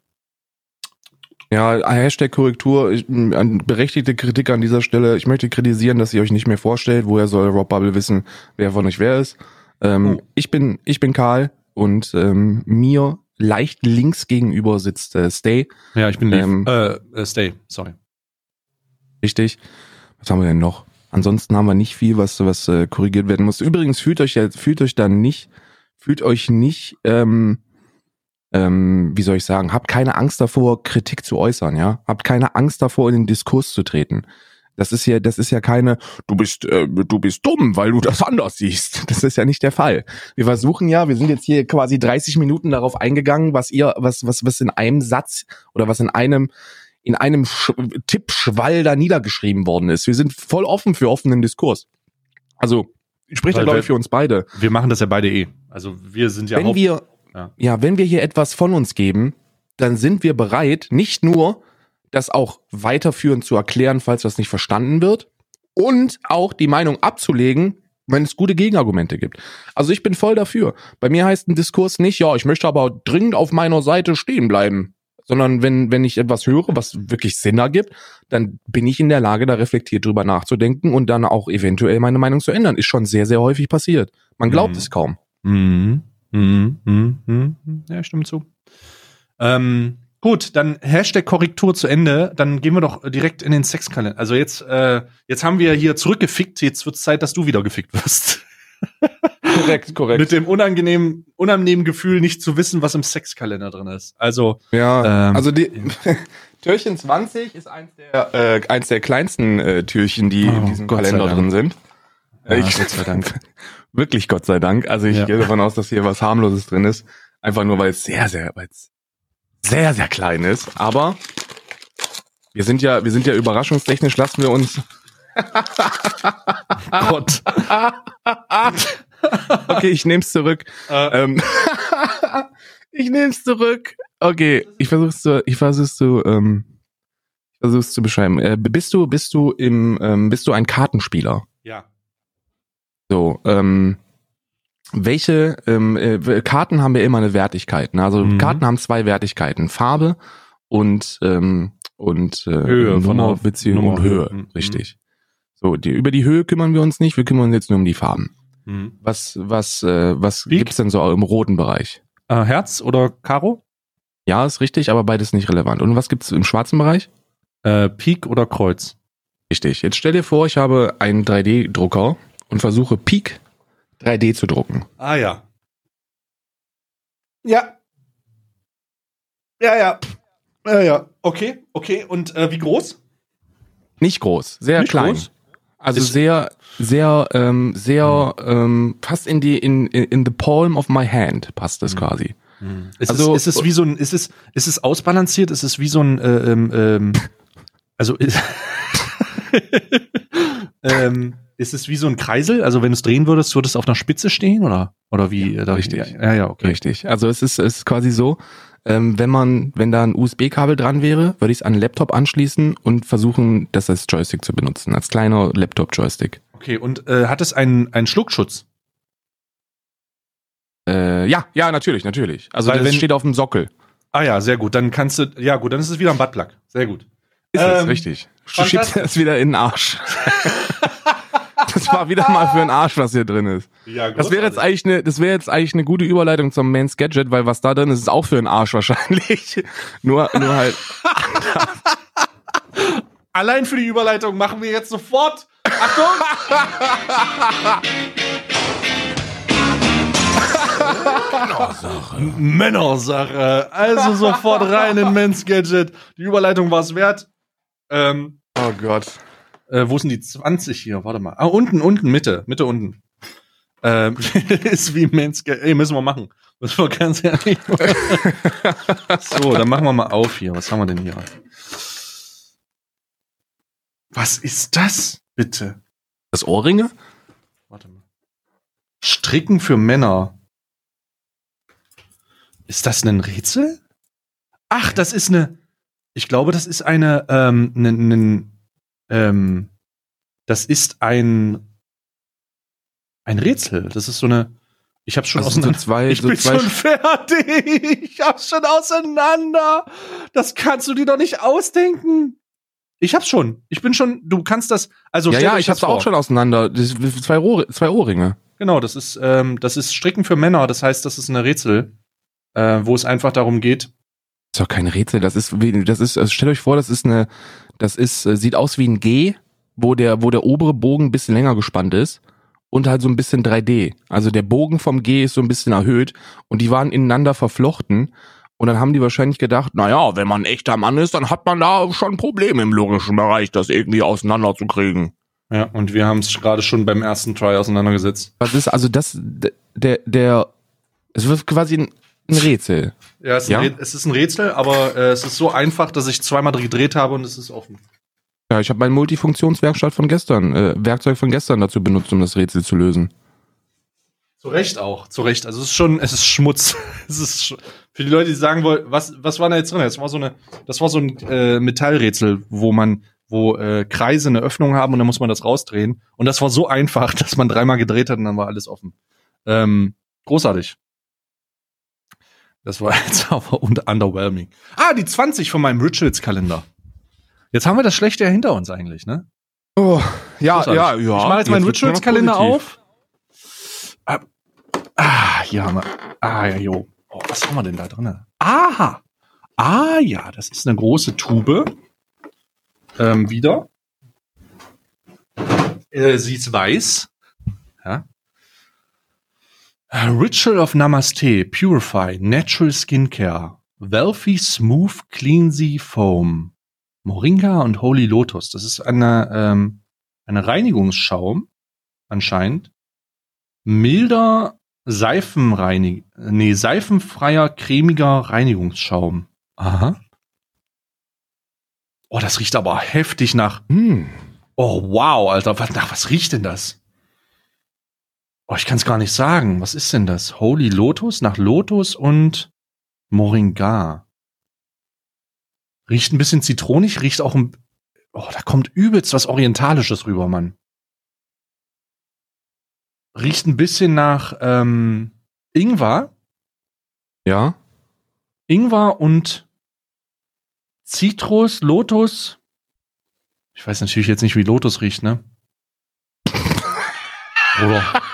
Ja, Hashtag Korrektur, ich, berechtigte Kritik an dieser Stelle. Ich möchte kritisieren, dass ihr euch nicht mehr vorstellt, woher soll Rob Bubble wissen, wer von euch wer ist. Ähm, oh. Ich bin, ich bin Karl und ähm, mir leicht links gegenüber sitzt äh, Stay. Ja, ich bin. Ähm, äh, äh, Stay, sorry. Richtig. Was haben wir denn noch? Ansonsten haben wir nicht viel, was, was äh, korrigiert werden muss. Übrigens fühlt euch fühlt euch dann nicht, fühlt euch nicht, ähm, ähm, wie soll ich sagen, habt keine Angst davor, Kritik zu äußern, ja? Habt keine Angst davor, in den Diskurs zu treten. Das ist ja, das ist ja keine, du bist, äh, du bist dumm, weil du das anders siehst. Das ist ja nicht der Fall. Wir versuchen ja, wir sind jetzt hier quasi 30 Minuten darauf eingegangen, was ihr, was, was, was in einem Satz oder was in einem in einem Sch Tippschwall da niedergeschrieben worden ist. Wir sind voll offen für offenen Diskurs. Also, ich spreche da, glaube ich, für uns beide. Wir machen das ja beide eh. Also, wir sind ja Wenn wir, ja. ja, wenn wir hier etwas von uns geben, dann sind wir bereit, nicht nur das auch weiterführend zu erklären, falls das nicht verstanden wird, und auch die Meinung abzulegen, wenn es gute Gegenargumente gibt. Also ich bin voll dafür. Bei mir heißt ein Diskurs nicht, ja, ich möchte aber dringend auf meiner Seite stehen bleiben sondern wenn, wenn ich etwas höre, was wirklich Sinn ergibt, dann bin ich in der Lage, da reflektiert drüber nachzudenken und dann auch eventuell meine Meinung zu ändern. Ist schon sehr, sehr häufig passiert. Man glaubt mhm. es kaum. Mhm. Mhm. Mhm. mhm. Ja, stimmt zu. Ähm, gut, dann Hashtag Korrektur zu Ende. Dann gehen wir doch direkt in den Sexkalender. Also jetzt, äh, jetzt haben wir hier zurückgefickt. Jetzt wird es Zeit, dass du wieder gefickt wirst. korrekt, korrekt. Mit dem unangenehmen, unangenehmen Gefühl, nicht zu wissen, was im Sexkalender drin ist. Also, ja, ähm, also die Türchen 20 ist eins der, äh, eins der kleinsten äh, Türchen, die oh, in diesem Gott Kalender drin sind. Ja, ich, Gott sei Dank. Wirklich Gott sei Dank. Also ich ja. gehe davon aus, dass hier was harmloses drin ist. Einfach nur, weil es sehr, sehr, weil es sehr, sehr klein ist. Aber wir sind ja, wir sind ja überraschungstechnisch, lassen wir uns Gott. okay, ich nehme es zurück. Äh. Ähm, ich nehme es zurück. Okay, ich versuch's zu, ich versuch's zu, ähm, versuch's zu beschreiben. Äh, bist du, bist du im, ähm, bist du ein Kartenspieler? Ja. So, ähm, welche ähm, äh, Karten haben ja immer eine Wertigkeit. Ne? Also mhm. Karten haben zwei Wertigkeiten: Farbe und ähm, und äh, Höhe Nummer, Beziehung und Höhe. Mhm. Richtig. So, die, über die Höhe kümmern wir uns nicht, wir kümmern uns jetzt nur um die Farben. Mhm. Was, was, äh, was Peak? gibt's denn so im roten Bereich? Äh, Herz oder Karo? Ja, ist richtig, aber beides nicht relevant. Und was gibt's im schwarzen Bereich? Äh, Pik oder Kreuz. Richtig. Jetzt stell dir vor, ich habe einen 3D-Drucker und versuche Peak 3D zu drucken. Ah ja. Ja. Ja, ja. Ja, ja. Okay, okay. Und äh, wie groß? Nicht groß, sehr Nicht klein. Groß? Also ist sehr, sehr, ähm, sehr, ähm, fast in die, in, in the palm of my hand passt das mhm. quasi. Mhm. Ist, also, es, ist es wie so ein, ist es, ist es ausbalanciert? Ist es wie so ein, äh, ähm, ähm also ist, ähm, ist es wie so ein Kreisel? Also wenn du es drehen würdest, würde es auf einer Spitze stehen oder oder wie? Ja, richtig. Ja, ja, okay. Richtig. Also es ist, es ist quasi so, ähm, wenn man, wenn da ein USB-Kabel dran wäre, würde ich es an einen Laptop anschließen und versuchen, das als Joystick zu benutzen, als kleiner Laptop-Joystick. Okay, und äh, hat es einen, einen Schluckschutz? Äh, ja, ja, natürlich, natürlich. Also Weil das wenn, steht auf dem Sockel. Ah ja, sehr gut. Dann kannst du, ja gut, dann ist es wieder ein Buttplug. Sehr gut. Ist ähm, es, richtig. Du schiebst das wieder in den Arsch. Das war wieder mal für einen Arsch, was hier drin ist. Ja, das wäre jetzt eigentlich eine, das wäre jetzt eigentlich eine gute Überleitung zum Main Gadget, weil was da drin ist, ist auch für einen Arsch wahrscheinlich. nur, nur halt. Allein für die Überleitung machen wir jetzt sofort. Achtung! Männersache. Männersache. Also sofort rein in Men's Gadget. Die Überleitung war es wert. Ähm, oh Gott. Äh, wo sind die 20 hier? Warte mal. Ah, unten, unten, Mitte. Mitte, unten. Ähm, ist wie Manscaped. Ey, müssen wir machen. Das war ganz ehrlich. so, dann machen wir mal auf hier. Was haben wir denn hier? Was ist das, bitte? Das Ohrringe? Warte mal. Stricken für Männer. Ist das ein Rätsel? Ach, das ist eine. Ich glaube, das ist eine. Ähm, ne, ne, ähm, das ist ein ein Rätsel. Das ist so eine. Ich hab's schon Also auseinander. so zwei, ich so bin zwei schon fertig. Ich hab's schon auseinander. Das kannst du dir doch nicht ausdenken. Ich hab's schon. Ich bin schon. Du kannst das. Also ja, ja, ich hab's auch vor. schon auseinander. Das zwei, Rohre, zwei Ohrringe. Genau, das ist, ähm, das ist Stricken für Männer. Das heißt, das ist eine Rätsel, äh, wo es einfach darum geht. Das ist doch kein Rätsel. Das ist, das ist, also stellt euch vor, das ist eine, das ist, äh, sieht aus wie ein G, wo der, wo der obere Bogen ein bisschen länger gespannt ist und halt so ein bisschen 3D. Also der Bogen vom G ist so ein bisschen erhöht und die waren ineinander verflochten. Und dann haben die wahrscheinlich gedacht, naja, wenn man ein echter Mann ist, dann hat man da schon Probleme im logischen Bereich, das irgendwie auseinanderzukriegen. Ja, und wir haben es gerade schon beim ersten Try auseinandergesetzt. Was ist also das, der, der, es wird quasi ein, ein Rätsel. Ja, es ist, Ja? Ein, Rä- es ist ein Rätsel, aber äh, es ist so einfach, dass ich zweimal gedreht habe und es ist offen. Ja, ich habe mein Multifunktionswerkstatt von gestern, äh, Werkzeug von gestern dazu benutzt, um das Rätsel zu lösen. Zu Recht auch, zu Recht. Also es ist schon, es ist Schmutz. es ist sch für die Leute, die sagen wollen, was, was war da jetzt drin? Das war so eine, das war so ein äh, Metallrätsel, wo man, wo äh, Kreise eine Öffnung haben und dann muss man das rausdrehen. Und das war so einfach, dass man dreimal gedreht hat und dann war alles offen. Ähm, großartig. Das war jetzt aber und underwhelming. Ah, die 20 von meinem Rituals-Kalender. Jetzt haben wir das Schlechte ja hinter uns eigentlich, ne? Oh, ja, ja, ja. Ich mache jetzt meinen nur noch Rituals-Kalender auf. Ah, ah, hier haben wir. Ah, ja, jo. Oh, was haben wir denn da drin? Aha. Ah, ja, das ist eine große Tube. Ähm, wieder. Äh, sie ist weiß. Ja. Ritual of Namaste, Purify, Natural Skincare, Wealthy Smooth Cleansy Foam, Moringa und Holy Lotus. Das ist eine, ähm, eine Reinigungsschaum, anscheinend. Milder Seifenreinig, nee, seifenfreier, cremiger Reinigungsschaum. Aha. Oh, das riecht aber heftig nach. Hm. Oh, wow, Alter. Was, nach was riecht denn das? Oh, ich kann es gar nicht sagen. Was ist denn das? Holy Lotus? Nach Lotus und Moringa. Riecht ein bisschen zitronig, riecht auch ein. Oh, da kommt übelst was Orientalisches rüber, Mann. Riecht ein bisschen nach ähm, Ingwer. Ja. Ingwer und Zitrus, Lotus. Ich weiß natürlich jetzt nicht, wie Lotus riecht, ne? Oder?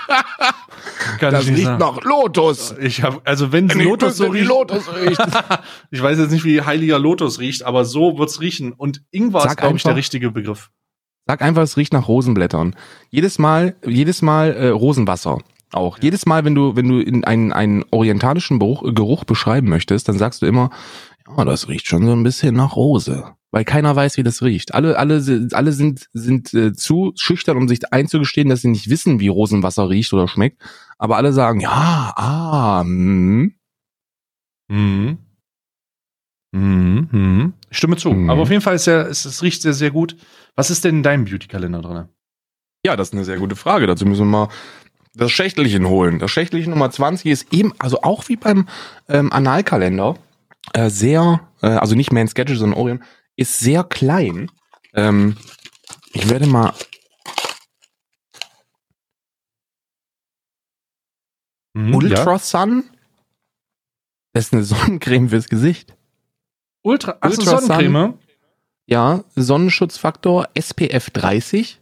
Kann Das riecht sagen. nach Lotus. Ich habe, also wenn Wenn Lotus so wie riecht, Lotus riecht. ich weiß jetzt nicht, wie heiliger Lotus riecht, aber so wird's riechen. Und Ingwer Sag ist, glaube ich, der richtige Begriff. Sag einfach, es riecht nach Rosenblättern. Jedes Mal, jedes Mal äh, Rosenwasser. Auch. Jedes Mal, wenn du, wenn du in einen, einen orientalischen Geruch, Geruch beschreiben möchtest, dann sagst du immer, ja, das riecht schon so ein bisschen nach Rose. Weil keiner weiß, wie das riecht. Alle, alle, alle sind, sind äh, zu schüchtern, um sich einzugestehen, dass sie nicht wissen, wie Rosenwasser riecht oder schmeckt. Aber alle sagen, ja, ah, mm. Mhm. Mhm. Mhm. Ich stimme zu. Mhm. Aber auf jeden Fall ist ja, es, es riecht sehr, sehr gut. Was ist denn in deinem Beauty-Kalender drin? Ja, das ist eine sehr gute Frage. Dazu müssen wir mal das Schächtelchen holen. Das Schächtelchen Nummer 20 ist eben, also auch wie beim ähm, Analkalender, äh, sehr, äh, also nicht Man's Gadget, sondern Orion, ist sehr klein. Ähm, ich werde mal, Mhm, Ultra Sun, das ist eine Sonnencreme fürs Gesicht. Ultra, Ultra Sonnencreme. Ja, Sonnenschutzfaktor SPF 30,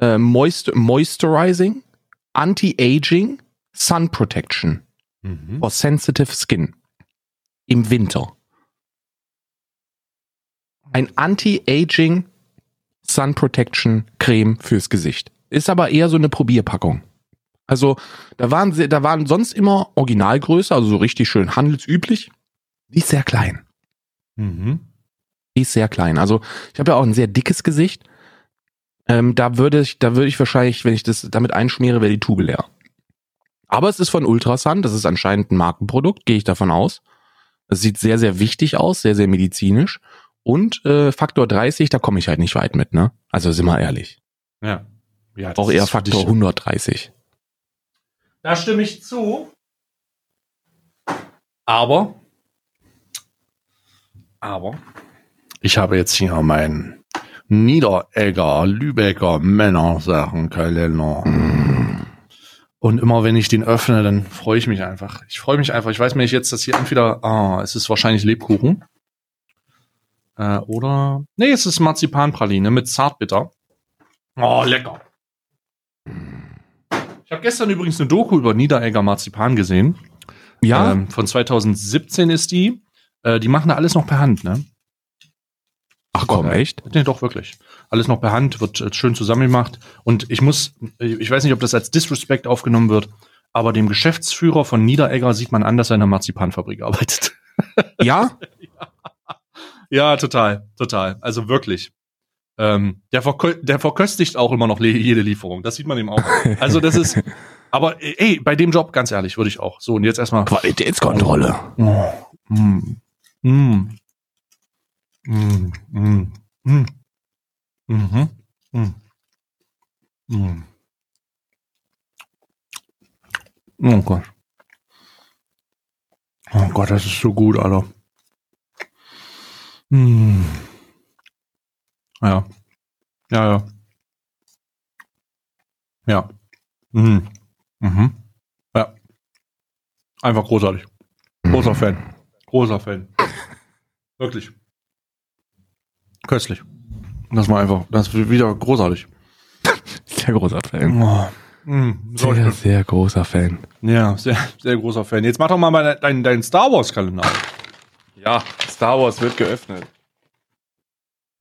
äh, Moist Moisturizing, Anti-Aging, Sun Protection. Mhm. for sensitive skin im Winter. Ein Anti-Aging Sun Protection Creme fürs Gesicht. Ist aber eher so eine Probierpackung. Also, da waren, sie- da waren sonst immer Originalgröße, also so richtig schön handelsüblich. Die ist sehr klein. Mhm. Die ist sehr klein. Also, ich habe ja auch ein sehr dickes Gesicht. Ähm, da würde ich, da würde ich wahrscheinlich, wenn ich das damit einschmiere, wäre die Tube leer. Aber es ist von Ultrasun, das ist anscheinend ein Markenprodukt, gehe ich davon aus. Es sieht sehr, sehr wichtig aus, sehr, sehr medizinisch. Und äh, Faktor 30, da komme ich halt nicht weit mit, ne? Also sind wir ehrlich. Ja. ja das Auch eher Faktor dich- 130. Da stimme ich zu. Aber, aber, ich habe jetzt hier meinen Niederegger, Lübecker Männersachenkalender. Und immer wenn ich den öffne, dann freue ich mich einfach. Ich freue mich einfach. Ich weiß mir jetzt, dass hier entweder, ah, es ist wahrscheinlich Lebkuchen. Äh, oder, nee, es ist Marzipanpraline mit Zartbitter. Oh, lecker. Ich habe gestern übrigens eine Doku über Niederegger Marzipan gesehen. Ja, Ähm, von 2017 ist die. Äh, die machen da alles noch per Hand, ne? ach komm, echt? Nee, doch, wirklich. Alles noch per Hand, wird äh, schön zusammengemacht. Und ich muss, äh, ich weiß nicht, ob das als Disrespect aufgenommen wird, aber dem Geschäftsführer von Niederegger sieht man an, dass er in einer Marzipanfabrik arbeitet. Ja? Ja, total, total. Also wirklich. Ähm, der, verkö der verköstigt auch immer noch jede Lieferung. Das sieht man ihm auch. Also das ist, aber ey, bei dem Job, ganz ehrlich, würde ich auch. So, und jetzt erstmal. Qualitätskontrolle. Oh, mm, mm, mm, mm, mm, mhm, mm, mm. Oh Gott. Oh Gott, das ist so gut, Alter. Mm. Ja. Ja, ja. Ja. Mm. Mhm. Ja. Einfach großartig. Großer Fan. Großer Fan. Wirklich. Köstlich. Das war einfach, das ist wieder großartig. Sehr großer Fan. Oh. Mm, so Sehr, schön. sehr großer Fan. ja, sehr, sehr großer Fan. Jetzt mach doch mal mal deinen dein Star Wars Kalender. Ja, Star Wars wird geöffnet.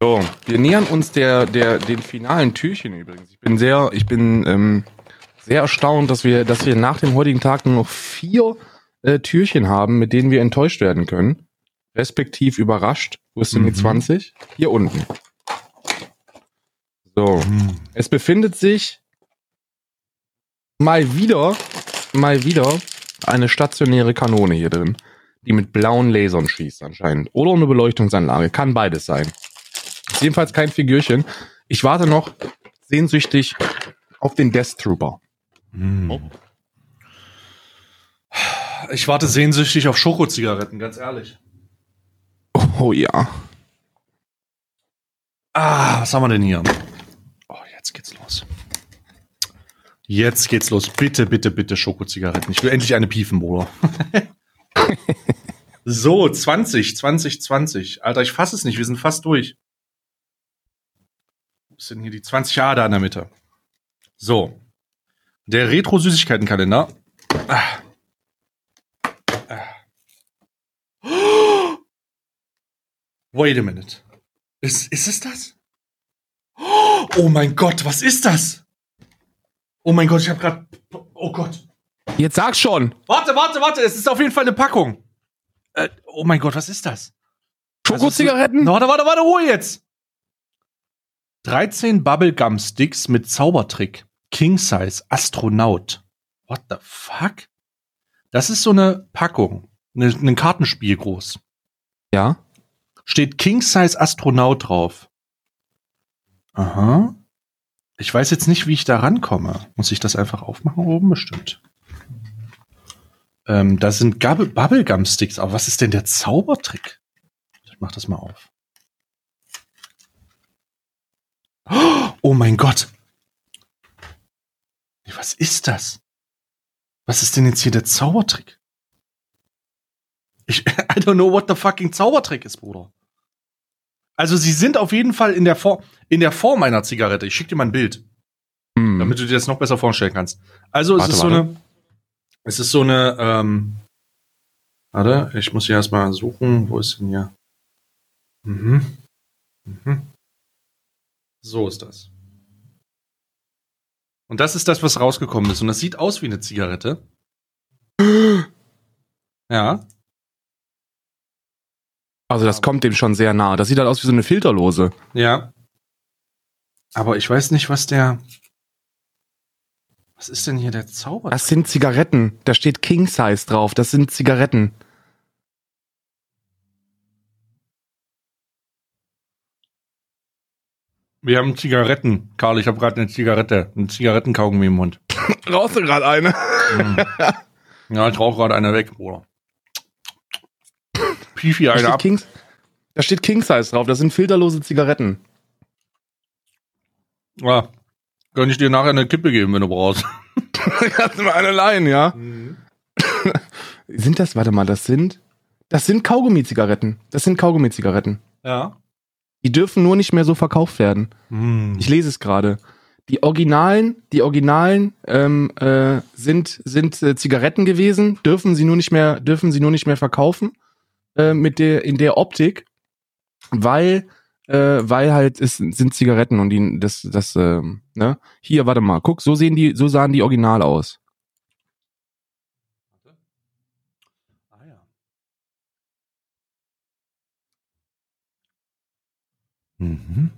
So, wir nähern uns der, der, den finalen Türchen übrigens. Ich bin sehr, ich bin ähm, sehr erstaunt, dass wir, dass wir nach dem heutigen Tag nur noch vier äh, Türchen haben, mit denen wir enttäuscht werden können. Respektiv überrascht. Wo ist denn die Mhm. 20? Hier unten. So. Es befindet sich mal wieder, mal wieder eine stationäre Kanone hier drin, die mit blauen Lasern schießt anscheinend. Oder eine Beleuchtungsanlage. Kann beides sein. Jedenfalls kein Figürchen. Ich warte noch sehnsüchtig auf den Death Trooper. Mm. Ich warte sehnsüchtig auf Schokozigaretten, ganz ehrlich. Oh ja. Ah, was haben wir denn hier? Oh, jetzt geht's los. Jetzt geht's los. Bitte, bitte, bitte Schokozigaretten. Ich will endlich eine piefen, Bruder. so, 20, 20, 20. Alter, ich fasse es nicht. Wir sind fast durch. Ist denn hier die 20 Jahre da in der Mitte? So. Der Retro-Süßigkeitenkalender. Ah. Ah. Wait a minute. Ist, ist es das? Oh mein Gott, was ist das? Oh mein Gott, ich habe gerade. Oh Gott. Jetzt sag schon. Warte, warte, warte. Es ist auf jeden Fall eine Packung. Äh, oh mein Gott, was ist das? Schokozigaretten? Warte, warte, warte, Ruhe jetzt. 13 Bubblegum Sticks mit Zaubertrick. King Size Astronaut. What the fuck? Das ist so eine Packung. Ne, ein Kartenspiel groß. Ja. steht King Size Astronaut drauf. Aha. Ich weiß jetzt nicht, wie ich da rankomme. Muss ich das einfach aufmachen oben? Bestimmt. Ähm, da sind Gabble- Bubblegum Sticks. Aber was ist denn der Zaubertrick? Ich mach das mal auf. Oh mein Gott. Was ist das? Was ist denn jetzt hier der Zaubertrick? Ich, I don't know what the fucking Zaubertrick ist, Bruder. Also sie sind auf jeden Fall in der Form, in der Form einer Zigarette. Ich schick dir mal ein Bild, Hm. damit du dir das noch besser vorstellen kannst. Also es Warte, ist so eine, es ist so eine, ähm, warte, ich muss hier erstmal suchen, wo ist denn hier? Mhm. Mhm. So ist das. Und das ist das, was rausgekommen ist. Und das sieht aus wie eine Zigarette. Ja. Also das kommt dem schon sehr nah. Das sieht halt aus wie so eine Filterlose. Ja. Aber ich weiß nicht, was der. Was ist denn hier der Zauber? Das sind Zigaretten. Da steht King Size drauf. Das sind Zigaretten. Wir haben Zigaretten. Karl, ich habe gerade eine Zigarette, einen Zigarettenkaugummi im Mund. Rauchst du gerade eine? Ja, ich rauche gerade eine weg, Bruder. Pifi Da eine steht, ab. Kings, da steht King Size drauf. Das sind filterlose Zigaretten. Ja. Kann ich dir nachher eine Kippe geben, wenn du brauchst. Kannst du mal eine leihen, ja? Sind das, warte mal, das sind, das sind Kaugummi-Zigaretten. Das sind Kaugummi-Zigaretten. Ja. Die dürfen nur nicht mehr so verkauft werden. Ich lese es gerade. Die Originalen, die Originalen ähm, äh, sind sind äh, Zigaretten gewesen, dürfen sie nur nicht mehr dürfen sie nur nicht mehr verkaufen äh, mit der in der Optik, weil äh, weil halt es sind Zigaretten und die das das ähm, ne hier warte mal guck so sehen die so sahen die Original aus. Mhm.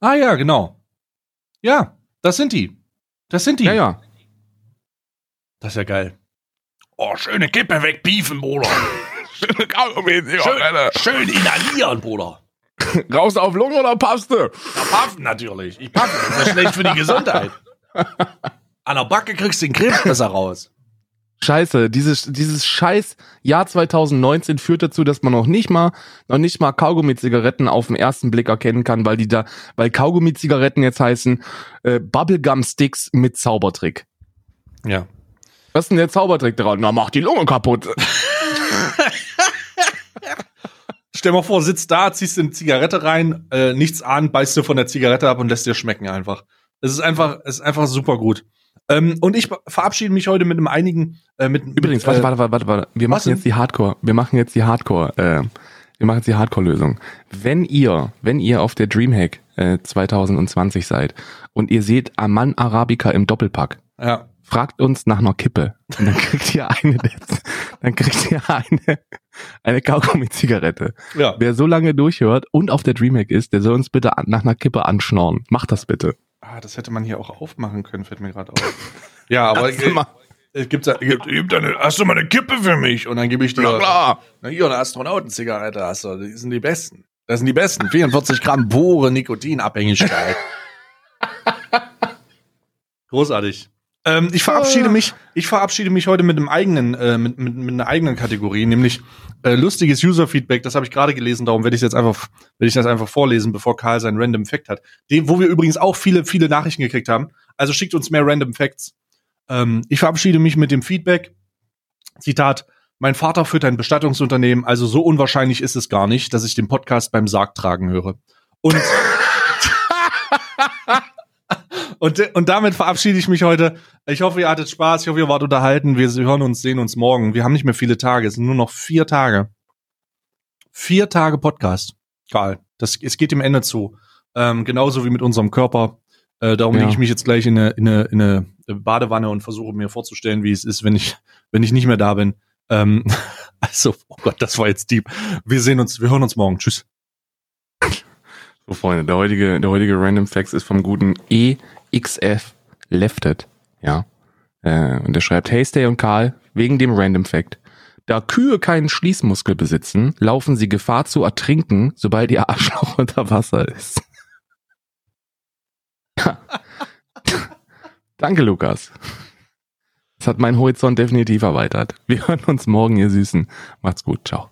Ah ja, genau. Ja, das sind die. Das sind die. Ja ja. Das ist ja geil. Oh, schöne Kippe wegbiefen, Bruder. Schöne Schön, schön inhalieren, Bruder. Raus auf Lunge oder Paste? Ja, paffen natürlich. Ich paffe. Das ist ja schlecht für die Gesundheit. An der Backe kriegst du den Krebs besser raus. Scheiße, dieses, dieses scheiß Jahr 2019 führt dazu, dass man noch nicht mal, noch nicht mal Kaugummi-Zigaretten auf den ersten Blick erkennen kann, weil die da, weil Kaugummi-Zigaretten jetzt heißen äh, Bubblegum-Sticks mit Zaubertrick. Ja. Was ist denn der Zaubertrick dran? Na, mach die Lunge kaputt. Stell mal vor, sitzt da, ziehst eine Zigarette rein, äh, nichts an, beißt du von der Zigarette ab und lässt dir schmecken einfach. Es ist einfach, es ist einfach super gut. Ähm, und ich verabschiede mich heute mit einem einigen, äh, mit, Übrigens, mit, warte, äh, warte, warte, warte, warte. Wir machen jetzt die Hardcore, wir machen jetzt die Hardcore, äh, wir machen jetzt die Hardcore-Lösung. Wenn ihr, wenn ihr auf der Dreamhack äh, 2020 seid und ihr seht Aman Arabica im Doppelpack, Ja. fragt uns nach einer Kippe. Und dann kriegt ihr eine, dann kriegt ihr eine, eine Kaugummi-Zigarette. Ja. Wer so lange durchhört und auf der Dreamhack ist, der soll uns bitte nach einer Kippe anschnorren. Macht das bitte. Ah, das hätte man hier auch aufmachen können, fällt mir gerade auf. ja, aber mal- es gibt, es gibt, gibt eine, hast du mal eine Kippe für mich? Und dann gebe ich dir, Na klar. na hier, eine Astronautenzigarette hast du, die sind die besten. Das sind die besten. 44 Gramm pure Nikotinabhängigkeit. Großartig. Ähm, ich verabschiede mich, ich verabschiede mich heute mit einem eigenen, äh, mit, mit, mit einer eigenen Kategorie, nämlich äh, lustiges User-Feedback. Das habe ich gerade gelesen, darum werde ich jetzt einfach, werde ich das einfach vorlesen, bevor Karl seinen Random Fact hat. Den, wo wir übrigens auch viele, viele Nachrichten gekriegt haben. Also schickt uns mehr Random Facts. Ähm, ich verabschiede mich mit dem Feedback. Zitat. Mein Vater führt ein Bestattungsunternehmen, also so unwahrscheinlich ist es gar nicht, dass ich den Podcast beim Sarg tragen höre. Und Und, und damit verabschiede ich mich heute. Ich hoffe, ihr hattet Spaß. Ich hoffe, ihr wart unterhalten. Wir hören uns, sehen uns morgen. Wir haben nicht mehr viele Tage. Es sind nur noch vier Tage. Vier Tage Podcast. Karl, das, es geht dem Ende zu. Ähm, genauso wie mit unserem Körper. Äh, darum Ja. lege ich mich jetzt gleich in eine, in, eine, in eine Badewanne und versuche mir vorzustellen, wie es ist, wenn ich, wenn ich nicht mehr da bin. Ähm, also, oh Gott, das war jetzt deep. Wir sehen uns, wir hören uns morgen. Tschüss. So, Freunde, der heutige, der heutige Random Facts ist vom guten EXF Lefted. Ja. Äh, und der schreibt, hey Stay und Karl, wegen dem Random Fact. Da Kühe keinen Schließmuskel besitzen, laufen sie Gefahr zu ertrinken, sobald ihr Arschloch unter Wasser ist. Danke, Lukas. Das hat meinen Horizont definitiv erweitert. Wir hören uns morgen, ihr Süßen. Macht's gut. Ciao.